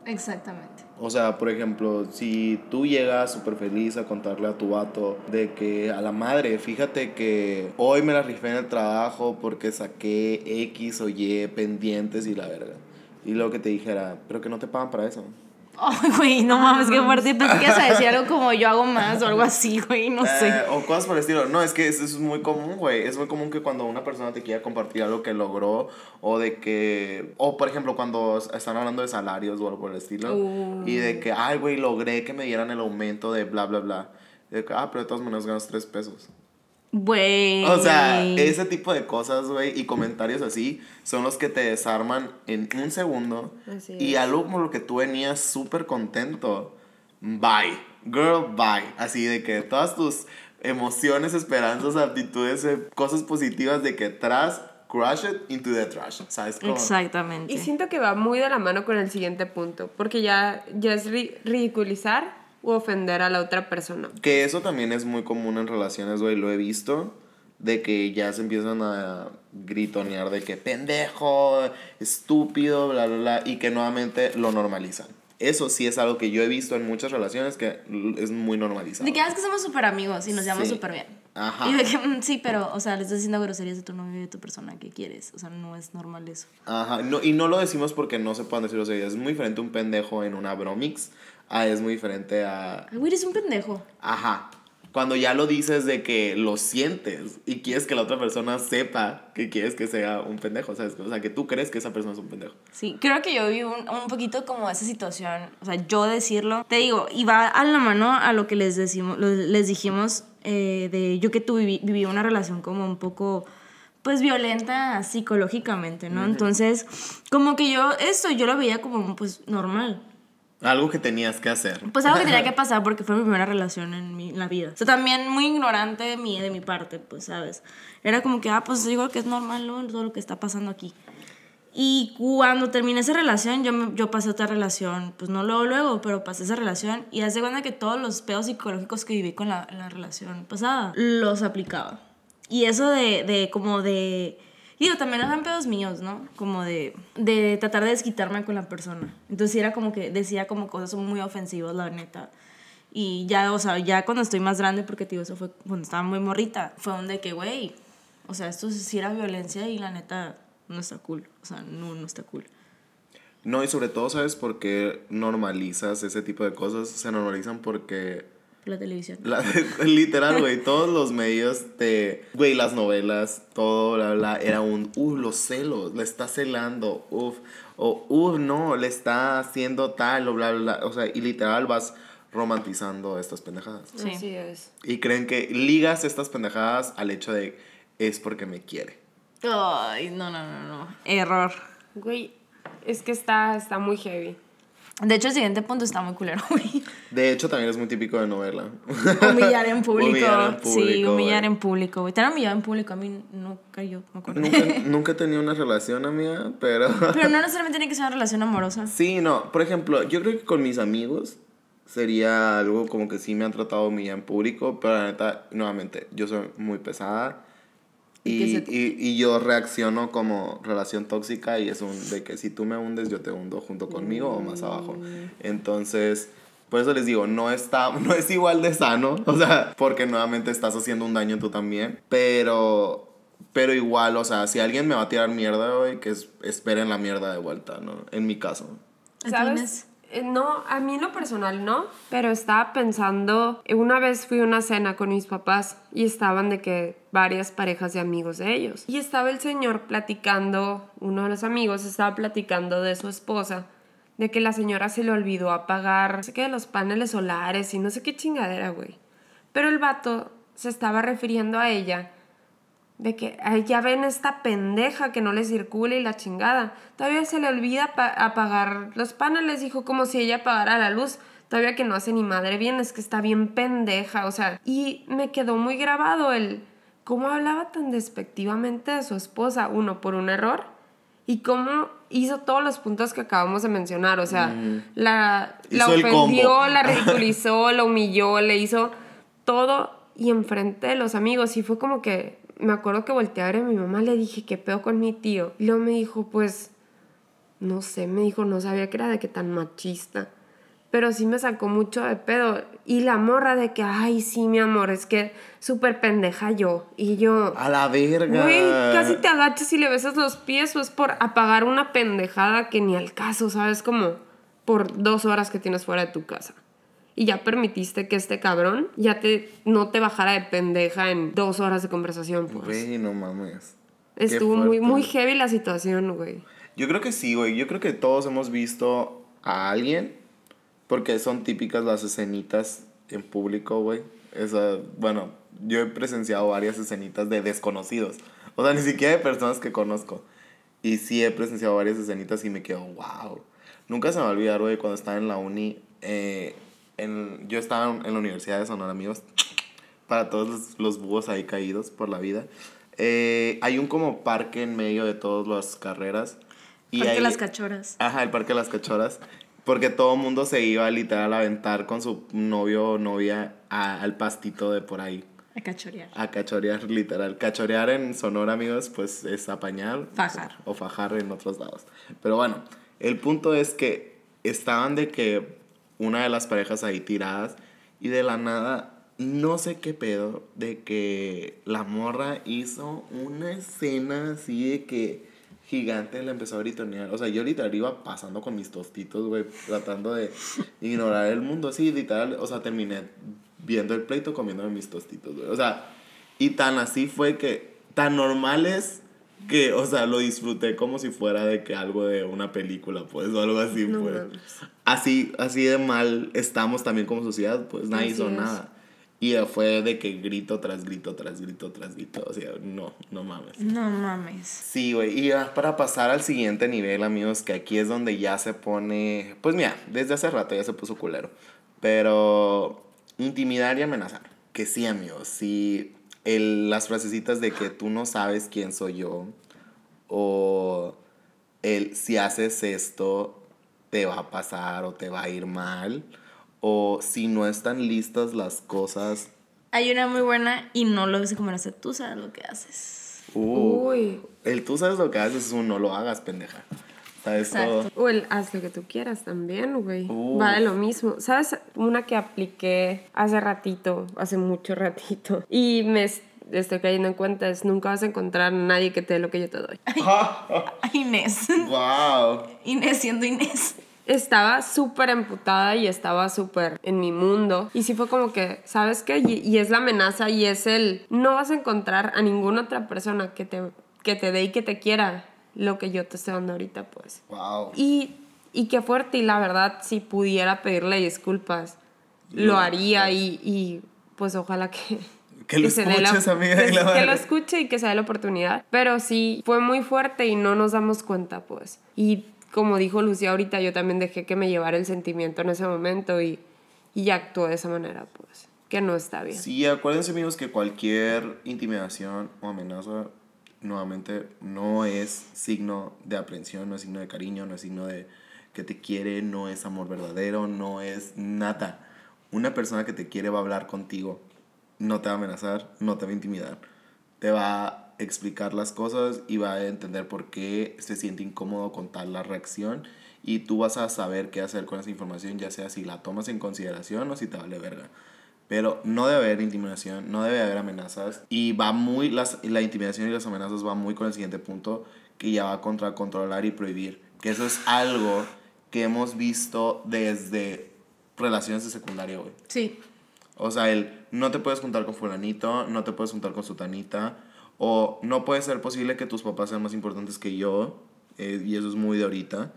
Exactamente. O sea, por ejemplo, si tú llegas súper feliz a contarle a tu vato de que a la madre, fíjate que hoy me la rifé en el trabajo porque saqué X o Y pendientes y la verga. Y luego que te dijera, pero que no te pagan para eso. Ay, güey, no mames, qué fuerte. Pensé que ibas a decir algo como yo hago más o algo así, güey, no sé. Eh, o cosas por el estilo. No, es que eso es muy común, güey. Es muy común que cuando una persona te quiera compartir algo que logró o de que... O, por ejemplo, cuando están hablando de salarios o algo por el estilo. Y de que, ay, güey, logré que me dieran el aumento de bla, bla, bla. Y de que, ah, pero de todas maneras ganas tres pesos. Güey. O sea, ese tipo de cosas, güey, y comentarios así son los que te desarman en un segundo. Así y es. algo como lo que tú venías súper contento. Bye. Girl, bye. Así de que todas tus emociones, esperanzas, aptitudes, eh, cosas positivas de que tras, crush it into the trash. ¿Sabes cómo? Exactamente. Y siento que va muy de la mano con el siguiente punto, porque ya, ya es ri- ridiculizar u ofender a la otra persona. Que eso también es muy común en relaciones, güey, lo he visto. De que ya se empiezan a gritonear de que pendejo, estúpido, bla, bla, bla. Y que nuevamente lo normalizan. Eso sí es algo que yo he visto en muchas relaciones que es muy normalizado. De que ah, es que somos súper amigos y nos llevamos Sí. súper bien. Ajá. Y de que, mm, sí, pero, o sea, le estás diciendo groserías de tu novio y de tu persona que quieres. O sea, no es normal eso. Ajá. No, y no lo decimos porque no se puedan decir los Es muy diferente un pendejo en una bromix. A es muy diferente a Ay, güey, eres un pendejo. Ajá. Cuando ya lo dices de que lo sientes y quieres que la otra persona sepa que quieres que sea un pendejo, ¿sabes? O sea, que tú crees que esa persona es un pendejo. Sí, creo que yo vi un, un poquito como esa situación, o sea, yo decirlo, te digo, y va a la mano a lo que les, decimos, les dijimos eh, de yo que tú viví, viví una relación como un poco, pues, violenta psicológicamente, ¿no? Entonces, como que yo, esto yo lo veía como, pues, normal. Algo que tenías que hacer. Pues algo que tenía que pasar porque fue mi primera relación en, mi, en la vida. O sea, también muy ignorante de mi, de mi parte, pues, ¿sabes? Era como que, ah, pues digo que es normal ¿no? todo lo que está pasando aquí. Y cuando terminé esa relación, yo, yo pasé otra relación, pues no luego, luego, pero pasé esa relación y hace cuenta que todos los pedos psicológicos que viví con la, la relación pasada, los aplicaba. Y eso de, de como de... Digo, también eran pedos míos, ¿no? Como de, de tratar de desquitarme con la persona. Entonces era como que decía como cosas muy ofensivas, la neta. Y ya, o sea, ya cuando estoy más grande, porque, tío, eso fue cuando estaba muy morrita, fue donde que, güey, o sea, esto sí era violencia y la neta no está cool. O sea, no, no está cool. No, y sobre todo, ¿sabes por qué normalizas ese tipo de cosas? Se normalizan porque La televisión. La- literal, güey, todos los medios de, güey, las novelas, todo, bla, bla, era un, uh, los celos, le está celando, uff, o, uh, no, le está haciendo tal, o bla, bla, bla, o sea, y literal vas romantizando estas pendejadas. Sí. Así es. Y creen que ligas estas pendejadas al hecho de, es porque me quiere. Ay, no, no, no, no. Error. Güey, es que está, está muy heavy. De hecho, el siguiente punto está muy culero. De hecho, también es muy típico de novela. Humillar en público. Humillar en sí, público, humillar güey. en público, güey. Te han humillado en público, a mí nunca yo me acuerdo. Nunca, nunca he tenido una relación, amiga, pero... Pero no necesariamente tiene que ser una relación amorosa. Sí, no. Por ejemplo, yo creo que con mis amigos sería algo como que sí me han tratado de humillar en público, pero la neta, nuevamente, yo soy muy pesada. ¿Y Y, se- y, y yo reacciono como relación tóxica y es un de que si tú me hundes, yo te hundo junto conmigo o más abajo. Entonces, por eso les digo, no, está, no es igual de sano, o sea, porque nuevamente estás haciendo un daño tú también, pero, pero igual, o sea, si alguien me va a tirar mierda, güey, que es- esperen la mierda de vuelta, ¿no? En mi caso. ¿A ti, ¿Sabes? Eh, No, a mí lo personal no, pero estaba pensando, eh, una vez fui a una cena con mis papás y estaban de que varias parejas de amigos de ellos. Y estaba el señor platicando, uno de los amigos estaba platicando de su esposa, de que la señora se le olvidó apagar, no sé qué, los paneles solares y no sé qué chingadera, güey. Pero el vato se estaba refiriendo a ella de que "Ay, ya ven esta pendeja que no le circule y la chingada. Todavía se le olvida pa- apagar los paneles, dijo como si ella apagara la luz. Todavía que no hace ni madre bien, es que está bien pendeja, o sea. Y me quedó muy grabado el cómo hablaba tan despectivamente de su esposa, uno, por un error, y cómo hizo todos los puntos que acabamos de mencionar, o sea, la, la el ofendió, la ridiculizó, la humilló, le hizo todo y enfrente de los amigos. Y fue como que, me acuerdo que volteé a ver a mi mamá, le dije, ¿qué pedo con mi tío? Y luego me dijo, pues, no sé, me dijo, no sabía que era de que tan machista. Pero sí me sacó mucho de pedo. Y la morra de que, ay, sí, mi amor, es que súper pendeja yo. Y yo, A la verga. güey, casi te agachas y le besas los pies o es por apagar una pendejada que ni al caso, ¿sabes? Como por dos horas que tienes fuera de tu casa. Y ya permitiste que este cabrón ya te, no te bajara de pendeja en dos horas de conversación, pues. Güey, no mames. Estuvo muy, muy heavy la situación, güey. Yo creo que sí, güey. Yo creo que todos hemos visto a alguien. Porque son típicas las escenitas en público, güey. Esa, bueno, yo he presenciado varias escenitas de desconocidos. O sea, ni siquiera de personas que conozco. Y sí he presenciado varias escenitas y me quedo, wow. Nunca se me va a olvidar, güey, cuando estaba en la uni. eh, en, yo estaba en la Universidad de Sonora, amigos. Para todos los, los búhos ahí caídos por la vida. Eh, hay un como parque en medio de todas las carreras. Y Porque ahí- las cachoras. Ajá, el Parque de las Cachoras. Porque todo el mundo se iba literal a aventar con su novio o novia a- al pastito de por ahí. A cachorear. A cachorear, literal. Cachorear en Sonora, amigos, pues es apañar. Fajar. O fajar en otros lados. Pero bueno, el punto es que estaban de que una de las parejas ahí tiradas y de la nada, no sé qué pedo, de que la morra hizo una escena así de que gigante le empezó a gritonear. O sea, yo literal iba pasando con mis tostitos, güey, tratando de ignorar el mundo. Así, literal, o sea, terminé viendo el pleito comiéndome mis tostitos, güey. O sea, y tan así fue que, tan normal es que, o sea, lo disfruté como si fuera de que algo de una película, pues, o algo así, No pues. Así, así de mal estamos también como sociedad, pues nadie hizo nada. Y fue de que grito tras grito, tras grito, tras grito. O sea, no, no mames. No mames. Sí, güey. Y ya para pasar al siguiente nivel, amigos, que aquí es donde ya se pone. Pues mira, desde hace rato ya se puso culero. Pero intimidar y amenazar. Que sí, amigos. Sí. El, las frasecitas de que tú no sabes quién soy yo. O. el si haces esto, te va a pasar o te va a ir mal. O si no están listas las cosas. Hay una muy buena y no lo ves como hacer tú sabes lo que haces. Uh, Uy. El tú sabes lo que haces es un no lo hagas, pendeja. ¿Sabes todo? Exacto. O el haz lo que tú quieras también, güey. Va de lo mismo. ¿Sabes? Una que apliqué hace ratito, hace mucho ratito. Y me es- estoy cayendo en cuenta es nunca vas a encontrar a nadie que te dé lo que yo te doy. Ay, Inés. ¡Wow! Inés siendo Inés. Estaba súper emputada y estaba súper en mi mundo. Y sí fue como que, ¿sabes qué? Y, y es la amenaza y es el, no vas a encontrar a ninguna otra persona que te, que te dé y que te quiera lo que yo te estoy dando ahorita, pues. ¡Wow! Y, y qué fuerte, y la verdad, si pudiera pedirle disculpas, lo Lo- haría y, y pues ojalá que... Que lo la- amiga, Que, y la que lo escuche y que se dé la oportunidad. Pero sí, fue muy fuerte y no nos damos cuenta, pues. Y como dijo Lucía ahorita, yo también dejé que me llevara el sentimiento en ese momento y, y actué de esa manera, pues. Que no está bien. Sí, acuérdense amigos que cualquier intimidación o amenaza, nuevamente, no es signo de aprensión, no es signo de cariño, no es signo de que te quiere, no es amor verdadero, no es nada. Una persona que te quiere va a hablar contigo, no te va a amenazar, no te va a intimidar, te va a explicar las cosas y va a entender por qué se siente incómodo con tal la reacción y tú vas a saber qué hacer con esa información, ya sea si la tomas en consideración o si te vale verga. Pero no debe haber intimidación, no debe haber amenazas. Y va muy, las, la intimidación y las amenazas va muy con el siguiente punto, que ya va contra controlar y prohibir. Que eso es algo que hemos visto desde relaciones de secundaria, güey. Sí. O sea, el no te puedes juntar con fulanito, no te puedes juntar con sutanita, o no puede ser posible que tus papás sean más importantes que yo, eh, y eso es muy de ahorita,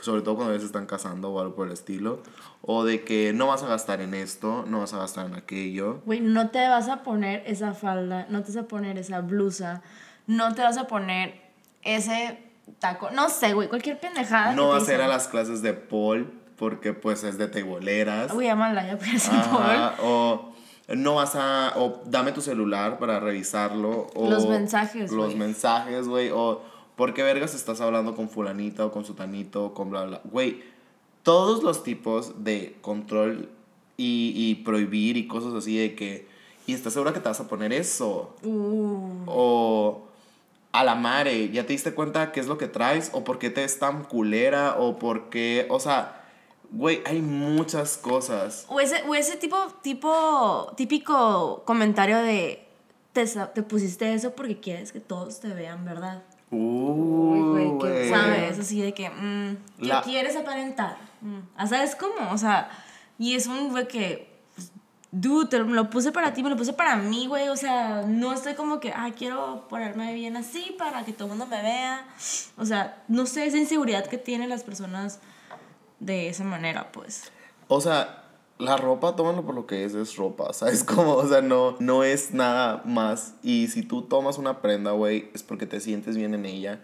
sobre todo cuando veces están casando o algo por el estilo, o de que no vas a gastar en esto, no vas a gastar en aquello. Güey, no te vas a poner esa falda, no te vas a poner esa blusa, no te vas a poner ese taco, no sé, güey, cualquier pendejada. No vas a ir a las clases de Paul, porque pues es de teiboleras. Güey, llámala ya, pues, Ajá, o no vas a, o dame tu celular para revisarlo. O Los mensajes, Los güey. mensajes, güey. O por qué vergas estás hablando con fulanita o con sutanito o con bla, bla. Güey, todos los tipos de control y, y prohibir y cosas así de que, ¿y estás segura que te vas a poner eso? Uh, O a la madre, ¿ya te diste cuenta qué es lo que traes? ¿O por qué te es tan culera? ¿O por qué? O sea, güey, hay muchas cosas. o ese, o ese tipo, tipo, típico comentario de, te, te pusiste eso porque quieres que todos te vean, ¿verdad? Uy, güey, qué güey. ¿Sabes? Así de que, mm, ¿qué La- quieres aparentar? Mm, ah, ¿Sabes cómo? O sea, y es un güey que, pues, dude, te lo puse para ti, me lo puse para mí, güey. O sea, no estoy como que, ah, quiero ponerme bien así para que todo el mundo me vea. O sea, no sé, esa inseguridad que tienen las personas de esa manera, pues. O sea, la ropa, tómalo por lo que es, es ropa, ¿sabes? Como, o sea, no, no es nada más. Y si tú tomas una prenda, güey, es porque te sientes bien en ella.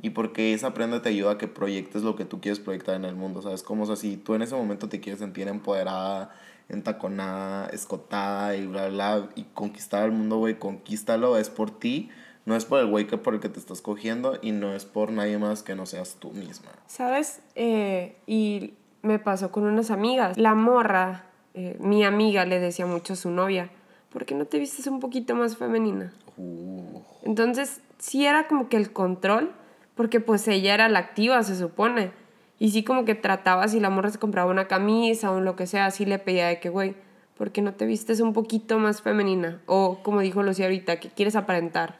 Y porque esa prenda te ayuda a que proyectes lo que tú quieres proyectar en el mundo, ¿sabes? Como, o sea, si tú en ese momento te quieres sentir empoderada, entaconada, escotada y bla, bla, y conquistar el mundo, güey, conquístalo, es por ti. No es por el güey que por el que te estás cogiendo y no es por nadie más que no seas tú misma. ¿Sabes? Eh, y me pasó con unas amigas. La morra, eh, mi amiga le decía mucho a su novia, ¿por qué no te vistes un poquito más femenina? Uh. Entonces, sí era como que el control, porque pues ella era la activa, se supone. Y sí como que trataba, si la morra se compraba una camisa o lo que sea, sí le pedía de que, güey, ¿por qué no te vistes un poquito más femenina? O como dijo Lucía ahorita, ¿qué quieres aparentar?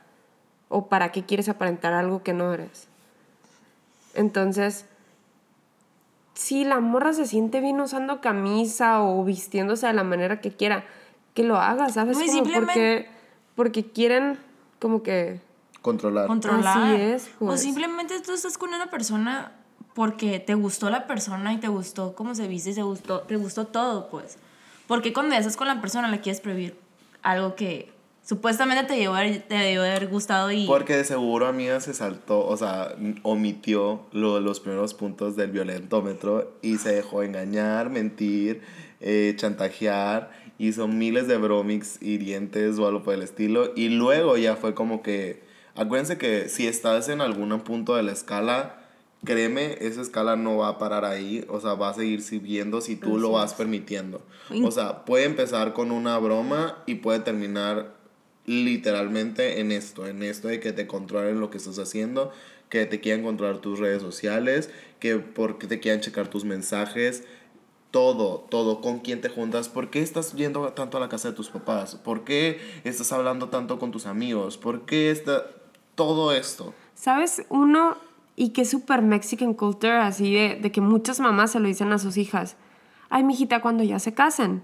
¿O para qué quieres aparentar algo que no eres? Entonces, si la morra se siente bien usando camisa o vistiéndose de la manera que quiera, que lo haga, ¿sabes? No, Como simplemente- porque, porque quieren como que... Controlar. controlar. Así es, O pues. simplemente tú estás con una persona porque te gustó la persona y te gustó cómo se viste y te gustó, te gustó todo, pues. Porque cuando ya estás con la persona le quieres prohibir algo que supuestamente te debió haber, te debió haber gustado y... Porque de seguro amiga se saltó, o sea, omitió lo- los primeros puntos del violentómetro y se dejó engañar, mentir, eh, chantajear, hizo miles de bromics hirientes o algo por el estilo. Y luego ya fue como que, acuérdense que si estás en algún punto de la escala, créeme, esa escala no va a parar ahí, o sea, va a seguir subiendo si tú lo vas permitiendo. O sea, puede empezar con una broma y puede terminar literalmente en esto, en esto de que te controlen lo que estás haciendo, que te quieran controlar tus redes sociales, que porque te quieran checar tus mensajes, todo, todo, con quién te juntas, por qué estás yendo tanto a la casa de tus papás, por qué estás hablando tanto con tus amigos, por qué está todo esto. ¿Sabes? Uno, y que es súper Mexican culture, así de, de que muchas mamás se lo dicen a sus hijas, ay, mijita, cuando ya se casen,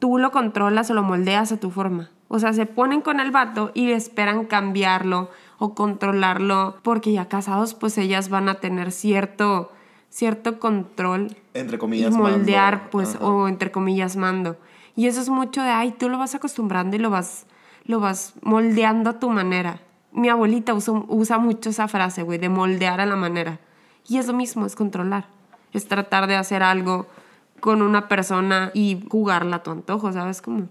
tú lo controlas o lo moldeas a tu forma. O sea, se ponen con el vato y esperan cambiarlo o controlarlo porque ya casados, pues ellas van a tener cierto cierto control entre comillas y moldear pues o entre comillas mando. Y eso es mucho de ay tú lo vas acostumbrando y lo vas lo vas moldeando a tu manera mi abuelita usa, usa mucho esa frase güey de moldear a la manera. Y es lo mismo es controlar. Es tratar de hacer algo con una persona y jugarla a tu antojo sabes cómo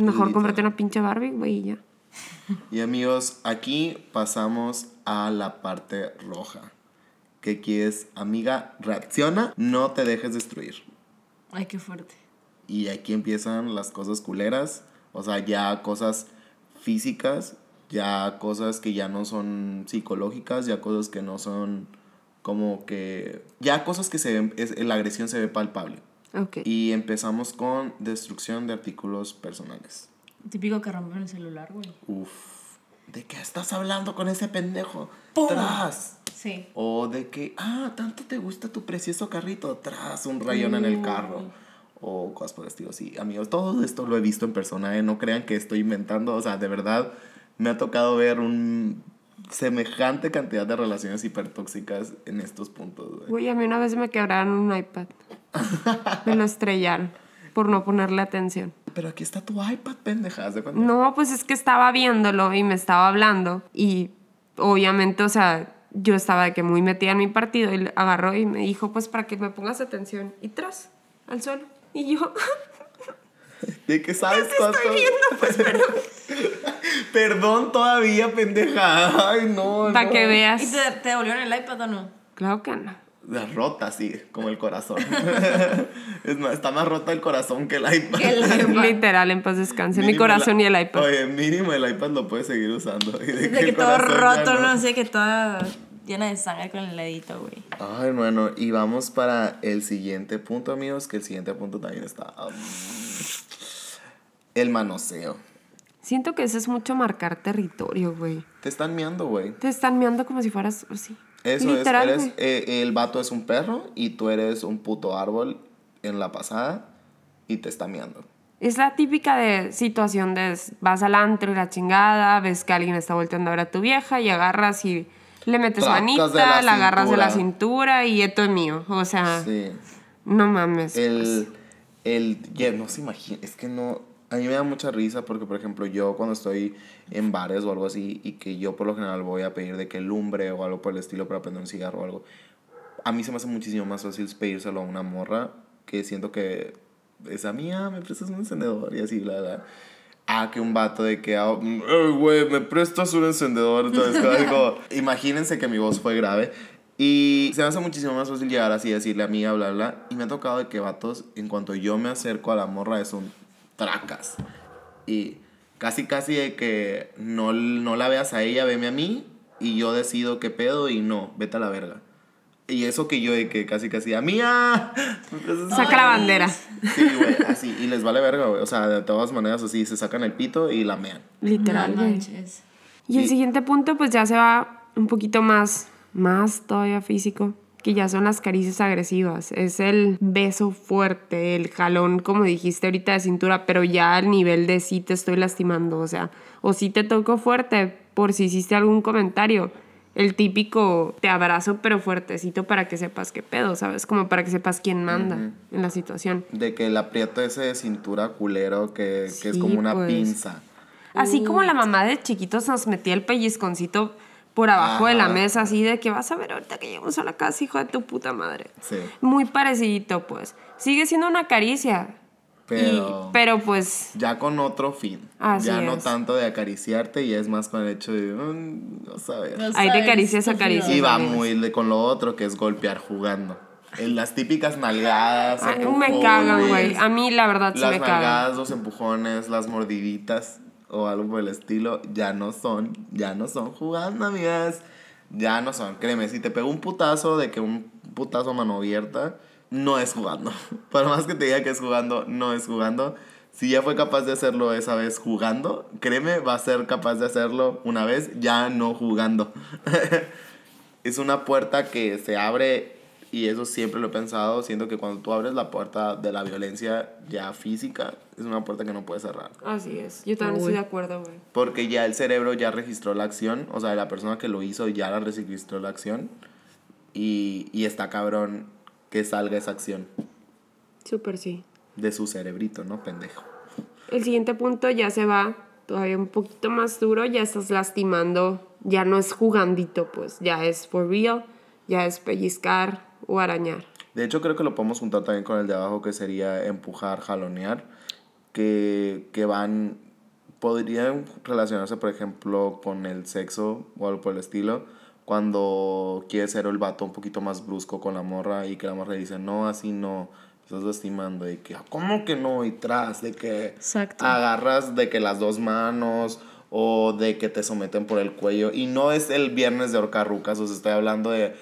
mejor comprarte una pinche Barbie güey y ya. Y amigos aquí pasamos a la parte roja. Que aquí es, amiga, reacciona, no te dejes destruir. Ay, qué fuerte. Y aquí empiezan las cosas culeras, o sea, ya cosas físicas, ya cosas que ya no son psicológicas, ya cosas que no son como que, ya cosas que se ven, es, la agresión se ve palpable. Okay. Y empezamos con destrucción de artículos personales. Típico que rompen el celular, güey. Uf. ¿De qué estás hablando con ese pendejo? ¡Tras! Sí. O de que, ah, tanto te gusta tu precioso carrito, tras un rayón en el carro. O cosas por el estilo. Sí, amigos, todo esto lo he visto en persona, ¿eh? No crean que estoy inventando. O sea, de verdad, me ha tocado ver un semejante cantidad de relaciones hipertóxicas en estos puntos. Güey. Uy, a mí una vez me quebraron un iPad. me lo estrellaron por no ponerle atención. Pero aquí está tu iPad, pendejas. ¿de no, pues es que estaba viéndolo y me estaba hablando. Y obviamente, o sea, yo estaba de que muy metida en mi partido y agarró y me dijo, pues para que me pongas atención. Y tras, al suelo. Y yo... ¿De qué sabes te estoy viendo, pues, perdón. perdón todavía, pendeja. Ay, no, Para que veas. ¿Y te, te devolvieron el iPad o no? Claro que no. La rota, sí, como el corazón. es más, está más rota el corazón que el iPad. Literal, en paz descanse. Mi corazón y el iPad. Oye, mínimo el iPad lo puedes seguir usando. Y de, que, todo roto, no. sé, que toda llena de sangre con el dedito, güey. Ay, bueno, y vamos para el siguiente punto, amigos, que el siguiente punto también está... Um, el manoseo. Siento que eso es mucho marcar territorio, güey. Te están miando, güey. Te están miando como si fueras así. Eso es, eres, eh, el vato es un perro y tú eres un puto árbol en la pasada y te está miando. Es la típica de situación de vas al antro y la chingada, ves que alguien está volteando a ver a tu vieja y agarras y le metes manita, la, la agarras de la cintura y esto es mío. O sea, no mames. El, el, yeah, no se imagina, es que no, a mí me da mucha risa porque, por ejemplo, yo cuando estoy en bares o algo así y que yo por lo general voy a pedir de que lumbre o algo por el estilo para prender un cigarro o algo, a mí se me hace muchísimo más fácil pedírselo a una morra que siento que es a mí, ah, me prestas un encendedor y así, bla, bla. Ah, que un vato de que, ah, güey, me prestas un encendedor. Entonces, imagínense que mi voz fue grave. Y se me hace muchísimo más fácil llegar así, decirle a mí, bla, bla. Y me ha tocado de que vatos, en cuanto yo me acerco a la morra, es un tracas. Y casi, casi de que no, no la veas a ella, veme a mí. Y yo decido qué pedo y no, vete a la verga. Y eso que yo de que casi casi a mía. Saca la bandera. Sí, güey, así. Y les vale verga, güey. O sea, de todas maneras así, se sacan el pito y la mean. Literal. y el siguiente punto, pues ya se va un poquito más, más todavía físico que ya son las caricias agresivas. Es el beso fuerte, el jalón, como dijiste ahorita, de cintura, pero ya al nivel de sí te estoy lastimando, o sea, o sí te toco fuerte por si hiciste algún comentario. El típico te abrazo pero fuertecito para que sepas qué pedo, ¿sabes? Como para que sepas quién manda en la situación. De que el aprieto ese de cintura culero que, es como una pues. pinza. Así como la mamá de chiquitos nos metía el pellizconcito por abajo de la mesa, así de que vas a ver ahorita que llegamos a la casa, hijo de tu puta madre. Sí. Muy parecido, pues. Sigue siendo una caricia, Pero, Y- pero pues, ya con otro fin. Así ya no es. tanto de acariciarte y es más con el hecho de, mm, no saber. No Hay de caricias a caricias. Y va muy de- con lo otro que es golpear jugando. En las típicas nalgadas. ay, me cagan, güey. A mí la verdad sí Las me cagan. nalgadas, los empujones, las mordiditas o algo por el estilo, ya no son, ya no son jugando, amigas. Ya no son. Créeme, si te pego un putazo de que un putazo a mano abierta, no es jugando. Por más que te diga que es jugando, no es jugando. Si ya fue capaz de hacerlo esa vez jugando, créeme, va a ser capaz de hacerlo una vez ya no jugando. es una puerta que se abre y eso siempre lo he pensado, siento que cuando tú abres la puerta de la violencia ya física, es una puerta que no puedes cerrar. Así es. Yo también estoy de acuerdo, güey. Porque ya el cerebro ya registró la acción, o sea, la persona que lo hizo ya la registró la acción y, y está cabrón que salga esa acción Súper sí. de su cerebrito, ¿no? Pendejo. El siguiente punto ya se va todavía un poquito más duro, ya estás lastimando, ya no es jugandito, pues, ya es for real, ya es pellizcar o arañar. De hecho, creo que lo podemos juntar también con el de abajo, que sería empujar, jalonear, que, que van, podrían relacionarse, por ejemplo, con el sexo o algo por el estilo, cuando quiere ser el vato un poquito más brusco con la morra y que la morra dice, no, así no, estás lastimando, y que, ¿cómo que no? Y tras, de que Exacto. agarras de que las dos manos o de que te someten por el cuello, y no es el viernes de horcarrucas, o sea, estoy hablando de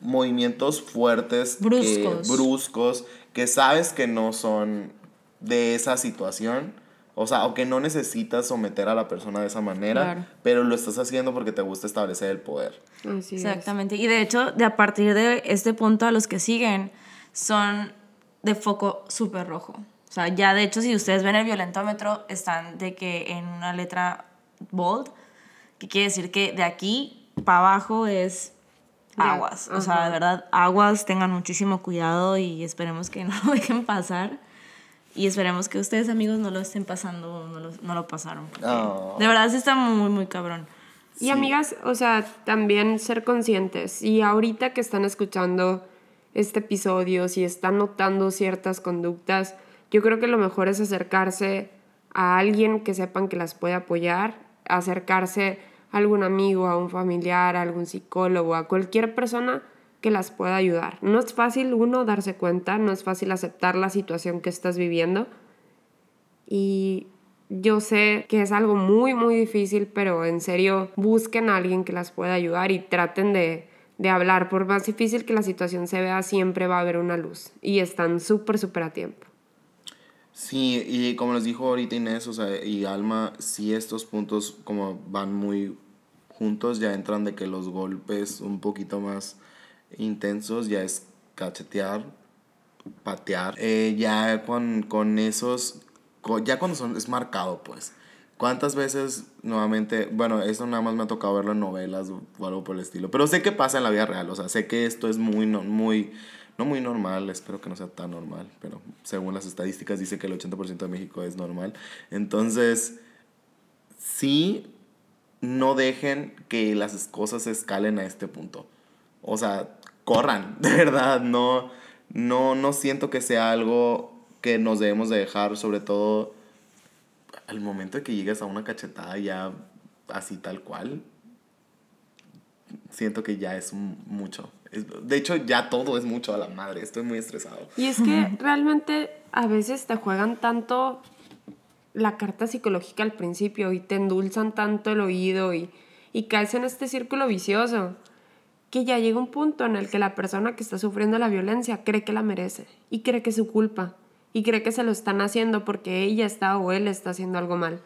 movimientos fuertes, que- Bruscos. bruscos, que sabes que no son de esa situación. O sea, o que no necesitas someter a la persona de esa manera, Claro. pero lo estás haciendo porque te gusta establecer el poder. Así es. Exactamente. Y de hecho, de a partir de este punto a los que siguen son de foco súper rojo. O sea, ya de hecho, si ustedes ven el violentómetro, están de que en una letra bold, que quiere decir que de aquí para abajo es aguas. O sea, de verdad, aguas, tengan muchísimo cuidado y esperemos que no lo dejen pasar. Y esperemos que ustedes, amigos, no lo estén pasando, no lo, no lo pasaron. Oh. De verdad, sí está muy, muy cabrón. Y amigas, o sea, también ser conscientes. Y ahorita que están escuchando este episodio, si están notando ciertas conductas, yo creo que lo mejor es acercarse a alguien que sepan que las puede apoyar, acercarse a algún amigo, a un familiar, a algún psicólogo, a cualquier persona que las pueda ayudar. No es fácil uno darse cuenta, no es fácil aceptar la situación que estás viviendo, y yo sé que es algo muy, muy difícil, pero en serio, busquen a alguien que las pueda ayudar y traten de, de hablar. Por más difícil que la situación se vea, siempre va a haber una luz. Y están súper, súper a tiempo. Sí, y como les dijo ahorita Inés, o sea, y Alma, sí estos puntos como van muy juntos, ya entran de que los golpes un poquito más intensos, ya es cachetear, patear, eh, ya con, con esos, ya cuando son, es marcado pues. ¿Cuántas veces nuevamente, bueno, eso nada más me ha tocado verlo en novelas o algo por el estilo, pero sé que pasa en la vida real, o sea, sé que esto es muy, no, muy, no muy normal, espero que no sea tan normal, pero según las estadísticas dice que el 80% de México es normal. Entonces, sí, no dejen que las cosas escalen a este punto. O sea, corran, de verdad, no, no, no siento que sea algo que nos debemos de dejar, sobre todo al momento de que llegues a una cachetada ya así tal cual, siento que ya es mucho. Es- de hecho, ya todo es mucho a la madre, estoy muy estresado. Y es que realmente a veces te juegan tanto la carta psicológica al principio y te endulzan tanto el oído y, y caes en este círculo vicioso que ya llega un punto en el que la persona que está sufriendo la violencia cree que la merece y cree que es su culpa y cree que se lo están haciendo porque ella está o él está haciendo algo mal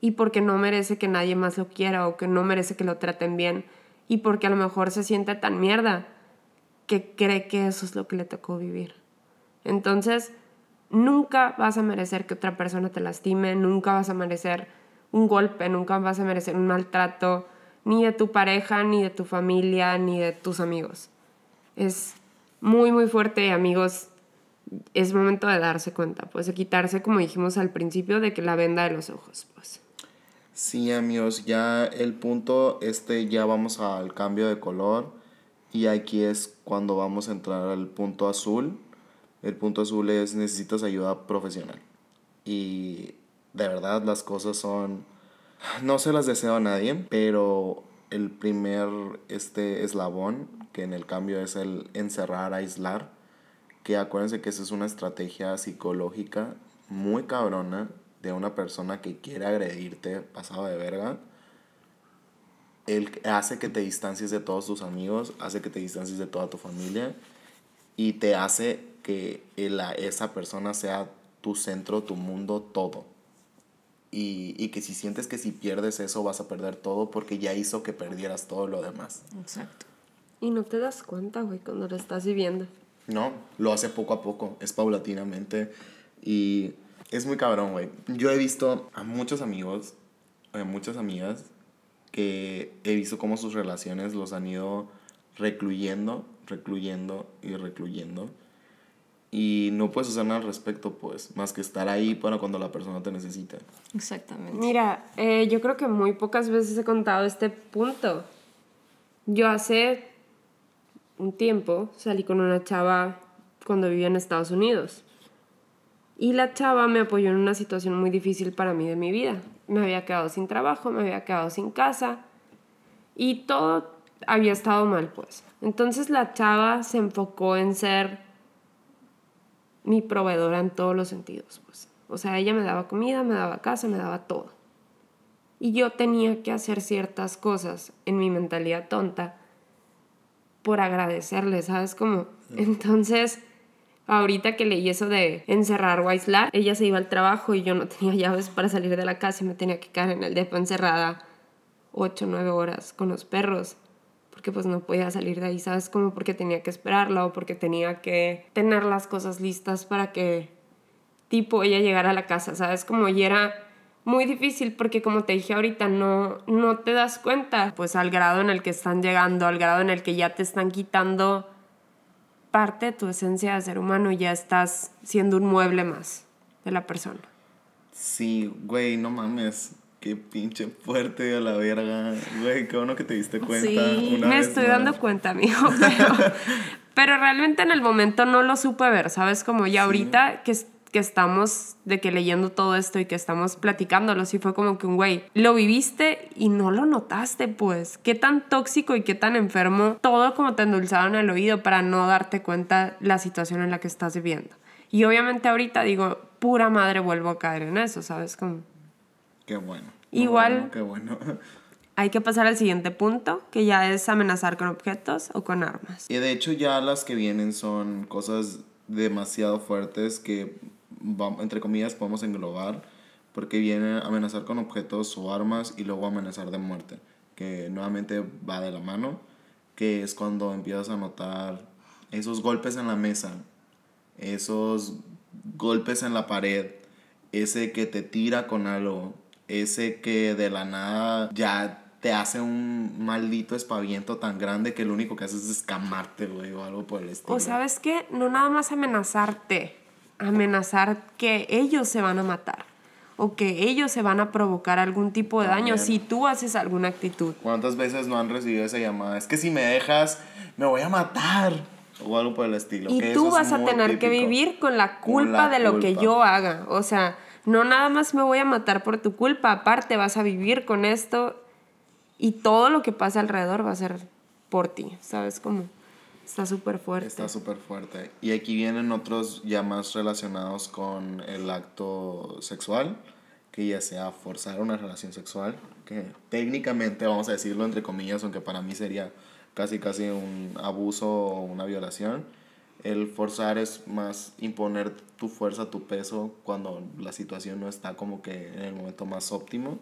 y porque no merece que nadie más lo quiera o que no merece que lo traten bien y porque a lo mejor se siente tan mierda que cree que eso es lo que le tocó vivir. Entonces, nunca vas a merecer que otra persona te lastime, nunca vas a merecer un golpe, nunca vas a merecer un maltrato, ni de tu pareja, ni de tu familia, ni de tus amigos. Es muy, muy fuerte amigos, es momento de darse cuenta, pues de quitarse, como dijimos al principio, de que la venda de los ojos, pues. Sí, amigos, ya el punto, este, ya vamos al cambio de color y aquí es cuando vamos a entrar al punto azul, El punto azul es necesitas ayuda profesional. Y de verdad las cosas son... No se las deseo a nadie, pero el primer este eslabón, que en el cambio es el encerrar, aislar, que acuérdense que esa es una estrategia psicológica muy cabrona de una persona que quiere agredirte pasado de verga. Él hace que te distancies de todos tus amigos, hace que te distancies de toda tu familia y te hace que esa persona sea tu centro, tu mundo, todo. Y, y, que si sientes que si pierdes eso vas a perder todo porque ya hizo que perdieras todo lo demás. Exacto. Y no te das cuenta, güey, cuando lo estás viviendo. No, lo hace poco a poco, es paulatinamente. Y es muy cabrón, güey. Yo he visto a muchos amigos, a muchas amigas, que he visto cómo sus relaciones los han ido recluyendo, recluyendo y recluyendo. Y no puedes hacer nada al respecto, pues, más que estar ahí para cuando la persona te necesite. Exactamente. Mira, eh, yo creo que muy pocas veces he contado este punto. Yo hace un tiempo salí con una chava cuando vivía en Estados Unidos. Y la chava me apoyó en una situación muy difícil para mí de mi vida. Me había quedado sin trabajo, me había quedado sin casa y todo había estado mal, pues. Entonces la chava se enfocó en ser mi proveedora en todos los sentidos, pues. O sea, ella me daba comida, me daba casa, me daba todo. Y yo tenía que hacer ciertas cosas en mi mentalidad tonta por agradecerle, ¿sabes cómo? Entonces, ahorita que leí eso de encerrar o aislar, ella se iba al trabajo y yo no tenía llaves para salir de la casa y me tenía que quedar en el depo encerrada 8 o 9 horas con los perros porque pues no podía salir de ahí, ¿sabes? Como porque tenía que esperarla o porque tenía que tener las cosas listas para que tipo ella llegara a la casa, ¿sabes? Como y era muy difícil porque como te dije ahorita no no te das cuenta pues al grado en el que están llegando, al grado en el que ya te están quitando parte de tu esencia de ser humano y ya estás siendo un mueble más de la persona. Sí, güey, no mames. Qué pinche fuerte a la verga. Güey, qué bueno que te diste cuenta. Sí, me estoy dando cuenta, amigo. Pero, pero, realmente en el momento no lo supe ver, ¿sabes? Como ya ahorita que, que estamos de que leyendo todo esto y que estamos platicándolo, sí fue como que un güey, lo viviste y no lo notaste, pues. Qué tan tóxico y qué tan enfermo, todo como te endulzado en el oído para no darte cuenta la situación en la que estás viviendo. Y obviamente ahorita digo, pura madre vuelvo a caer en eso, ¿sabes? Como Qué bueno. Igual. qué bueno. Hay que pasar al siguiente punto, que ya es amenazar con objetos o con armas. Y de hecho ya las que vienen son cosas demasiado fuertes que, entre comillas, podemos englobar, porque viene amenazar con objetos o armas y luego amenazar de muerte, que nuevamente va de la mano, que es cuando empiezas a notar esos golpes en la mesa, esos golpes en la pared, ese que te tira con algo, ese que de la nada ya te hace un maldito espaviento tan grande que lo único que haces es escamarte, güey, o algo por el estilo. O sabes qué, no nada más amenazarte, amenazar que ellos se van a matar o que ellos se van a provocar algún tipo de daño si tú haces alguna actitud. ¿Cuántas veces no han recibido esa llamada? Es que si me dejas, me voy a matar. O algo por el estilo. Y tú vas a tener que vivir con la culpa de lo que yo haga. O sea, no nada más me voy a matar por tu culpa, aparte vas a vivir con esto y todo lo que pasa alrededor va a ser por ti, ¿sabes cómo? Está súper fuerte. Está súper fuerte. Y aquí vienen otros ya más relacionados con el acto sexual, que ya sea forzar una relación sexual, que técnicamente vamos a decirlo entre comillas, aunque para mí sería casi casi un abuso o una violación el forzar es más imponer tu fuerza, tu peso cuando la situación no está como que en el momento más óptimo.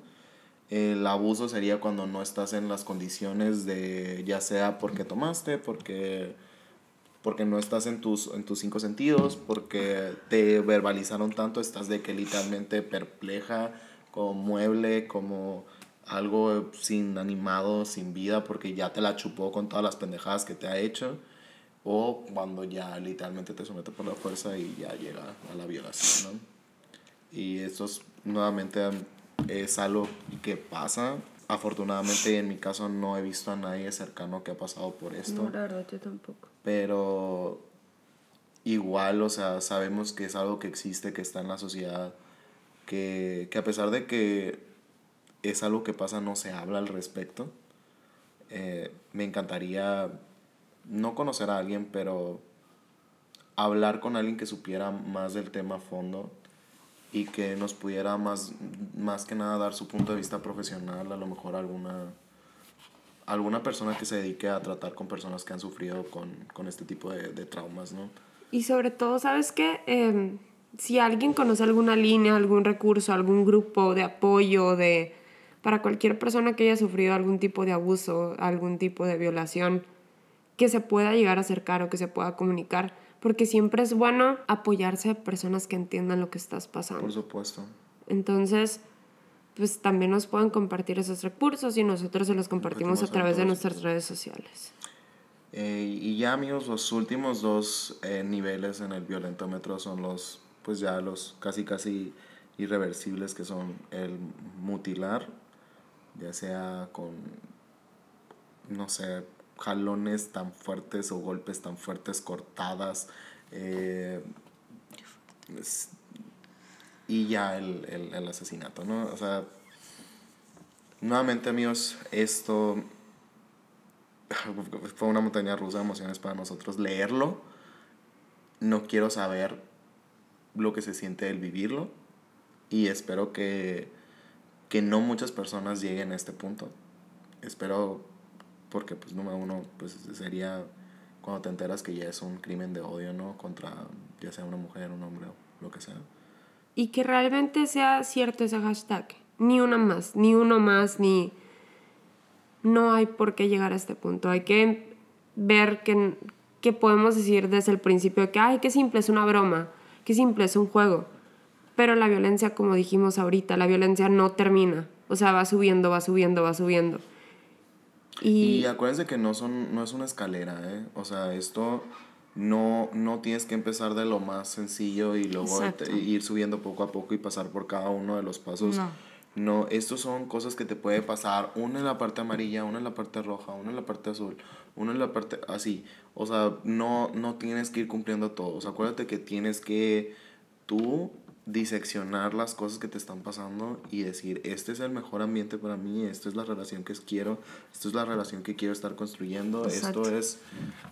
El abuso sería cuando no estás en las condiciones de, ya sea porque tomaste, porque, porque no estás en tus, en tus cinco sentidos, porque te verbalizaron tanto, estás de que literalmente perpleja, como mueble, como algo sin animado, sin vida, porque ya te la chupó con todas las pendejadas que te ha hecho o cuando ya literalmente te somete por la fuerza y ya llega a la violación, ¿no? Y eso es, nuevamente es algo que pasa. Afortunadamente en mi caso no he visto a nadie cercano que ha pasado por esto. No, la verdad yo tampoco. Pero igual, o sea, sabemos que es algo que existe, que está en la sociedad, que, que a pesar de que es algo que pasa, no se habla al respecto. Eh, me encantaría no conocer a alguien, pero hablar con alguien que supiera más del tema a fondo y que nos pudiera más, más que nada dar su punto de vista profesional, a lo mejor alguna, alguna persona que se dedique a tratar con personas que han sufrido con, con este tipo de, traumas, ¿no? Y sobre todo, ¿sabes qué? Eh, si alguien conoce alguna línea, algún recurso, algún grupo de apoyo, de para cualquier persona que haya sufrido algún tipo de abuso, algún tipo de violación, que se pueda llegar a acercar o que se pueda comunicar, porque siempre es bueno apoyarse a personas que entiendan lo que estás pasando. Por supuesto. Entonces, pues también nos pueden compartir esos recursos y nosotros se los compartimos a través de nuestras redes sociales. Eh, y ya amigos, los últimos dos eh, niveles en el violentómetro son los, pues ya los casi casi irreversibles que son el mutilar ya sea con, no sé, jalones tan fuertes o golpes tan fuertes, cortadas, eh, y ya el, el, el, asesinato, ¿no? O sea, nuevamente amigos, esto fue una montaña rusa de emociones para nosotros leerlo. No quiero saber lo que se siente el vivirlo y espero que que no muchas personas lleguen a este punto. Espero, porque pues número uno, pues sería cuando te enteras que ya es un crimen de odio, ¿no? Contra ya sea una mujer, un hombre lo que sea. Y que realmente sea cierto ese hashtag. Ni una más, ni uno más, ni... No hay por qué llegar a este punto. Hay que ver que, que podemos decir desde el principio que, ay, qué simple, es una broma, qué simple, es un juego pero la violencia, como dijimos ahorita, la violencia no termina. O sea, va subiendo, va subiendo, va subiendo. Y, y acuérdense que no, son, no es una escalera, ¿eh? O sea, esto no, no tienes que empezar de lo más sencillo y luego ir subiendo poco a poco y pasar por cada uno de los pasos. No. No, estos son cosas que te puede pasar, una en la parte amarilla, una en la parte roja, una en la parte azul, una en la parte así. O sea, no, no tienes que ir cumpliendo todos. Acuérdate que tienes que tú diseccionar las cosas que te están pasando y decir, este es el mejor ambiente para mí, esta es la relación que quiero, esta es la relación que quiero estar construyendo, esto es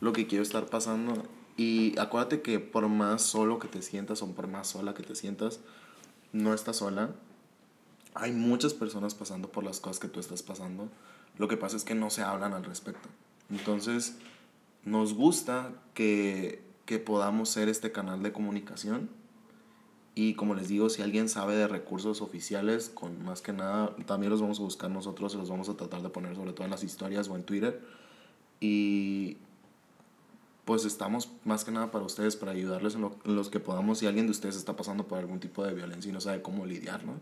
lo que quiero estar pasando. Y acuérdate que por más solo que te sientas o por más sola que te sientas, no estás sola. Hay muchas personas pasando por las cosas que tú estás pasando. Lo que pasa es que no se hablan al respecto. Entonces, nos gusta que, que podamos ser este canal de comunicación y como les digo, si alguien sabe de recursos oficiales, con más que nada, también los vamos a buscar nosotros los vamos a tratar de poner sobre todo en las historias o en Twitter. Y pues estamos más que nada para ustedes, para ayudarles en, lo, en los que podamos. Si alguien de ustedes está pasando por algún tipo de violencia y no sabe cómo lidiar, ¿no?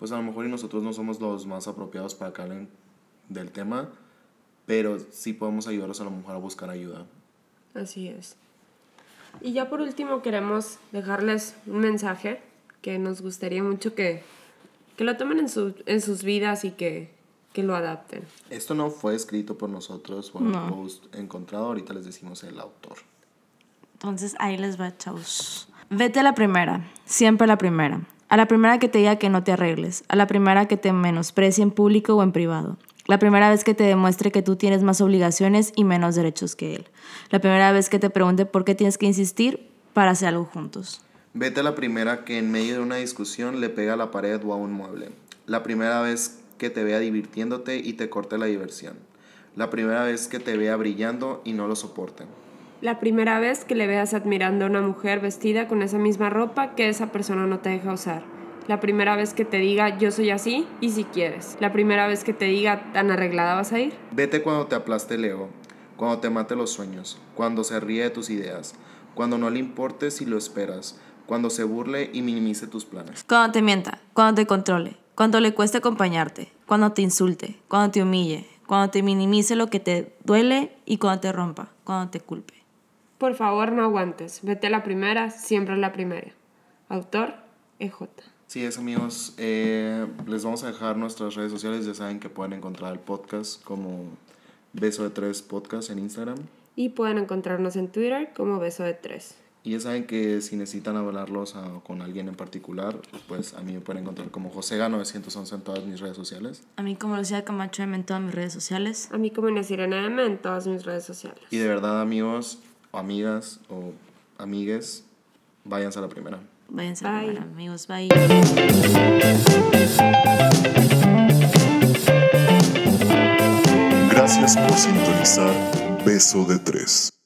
Pues a lo mejor y nosotros no somos los más apropiados para que hablen del tema, pero sí podemos ayudarlos a lo mejor a buscar ayuda. Así es. Y ya por último queremos dejarles un mensaje que nos gustaría mucho que, que lo tomen en, su, en sus vidas y que, que lo adapten. Esto no fue escrito por nosotros, fue un post encontrado, ahorita les decimos el autor. Entonces ahí les va, chavos. Vete a la primera, siempre a la primera. A la primera que te diga que no te arregles, a la primera que te menosprecie en público o en privado, la primera vez que te demuestre que tú tienes más obligaciones y menos derechos que él. La primera vez que te pregunte por qué tienes que insistir para hacer algo juntos. Vete a la primera que en medio de una discusión le pega a la pared o a un mueble. La primera vez que te vea divirtiéndote y te corte la diversión. La primera vez que te vea brillando y no lo soporte. La primera vez que le veas admirando a una mujer vestida con esa misma ropa que esa persona no te deja usar la primera vez que te diga yo soy así y si quieres. La primera vez que te diga tan arreglada vas a ir. Vete cuando te aplaste el ego, cuando te mate los sueños, cuando se ríe de tus ideas, cuando no le importe si lo esperas, cuando se burle y minimice tus planes. Cuando te mienta, cuando te controle, cuando le cueste acompañarte, cuando te insulte, cuando te humille, cuando te minimice lo que te duele y cuando te rompa, cuando te culpe. Por favor, no aguantes. Vete a la primera, siempre a la primera. Autor, EJ. Sí, es amigos. Eh, les vamos a dejar nuestras redes sociales. Ya saben que pueden encontrar el podcast como Beso de Tres Podcast en Instagram. Y pueden encontrarnos en Twitter como Beso de Tres. Y ya saben que si necesitan hablarlos con alguien en particular, pues a mí me pueden encontrar como Josega911 en todas mis redes sociales. A mí como Lucía Camacho M en todas mis redes sociales. A mí como Sirena M en todas mis redes sociales. Y de verdad, amigos o amigas o amigues, váyanse a la primera. Váyanse a amigos. Bye. Gracias por sintonizar Beso de Tres.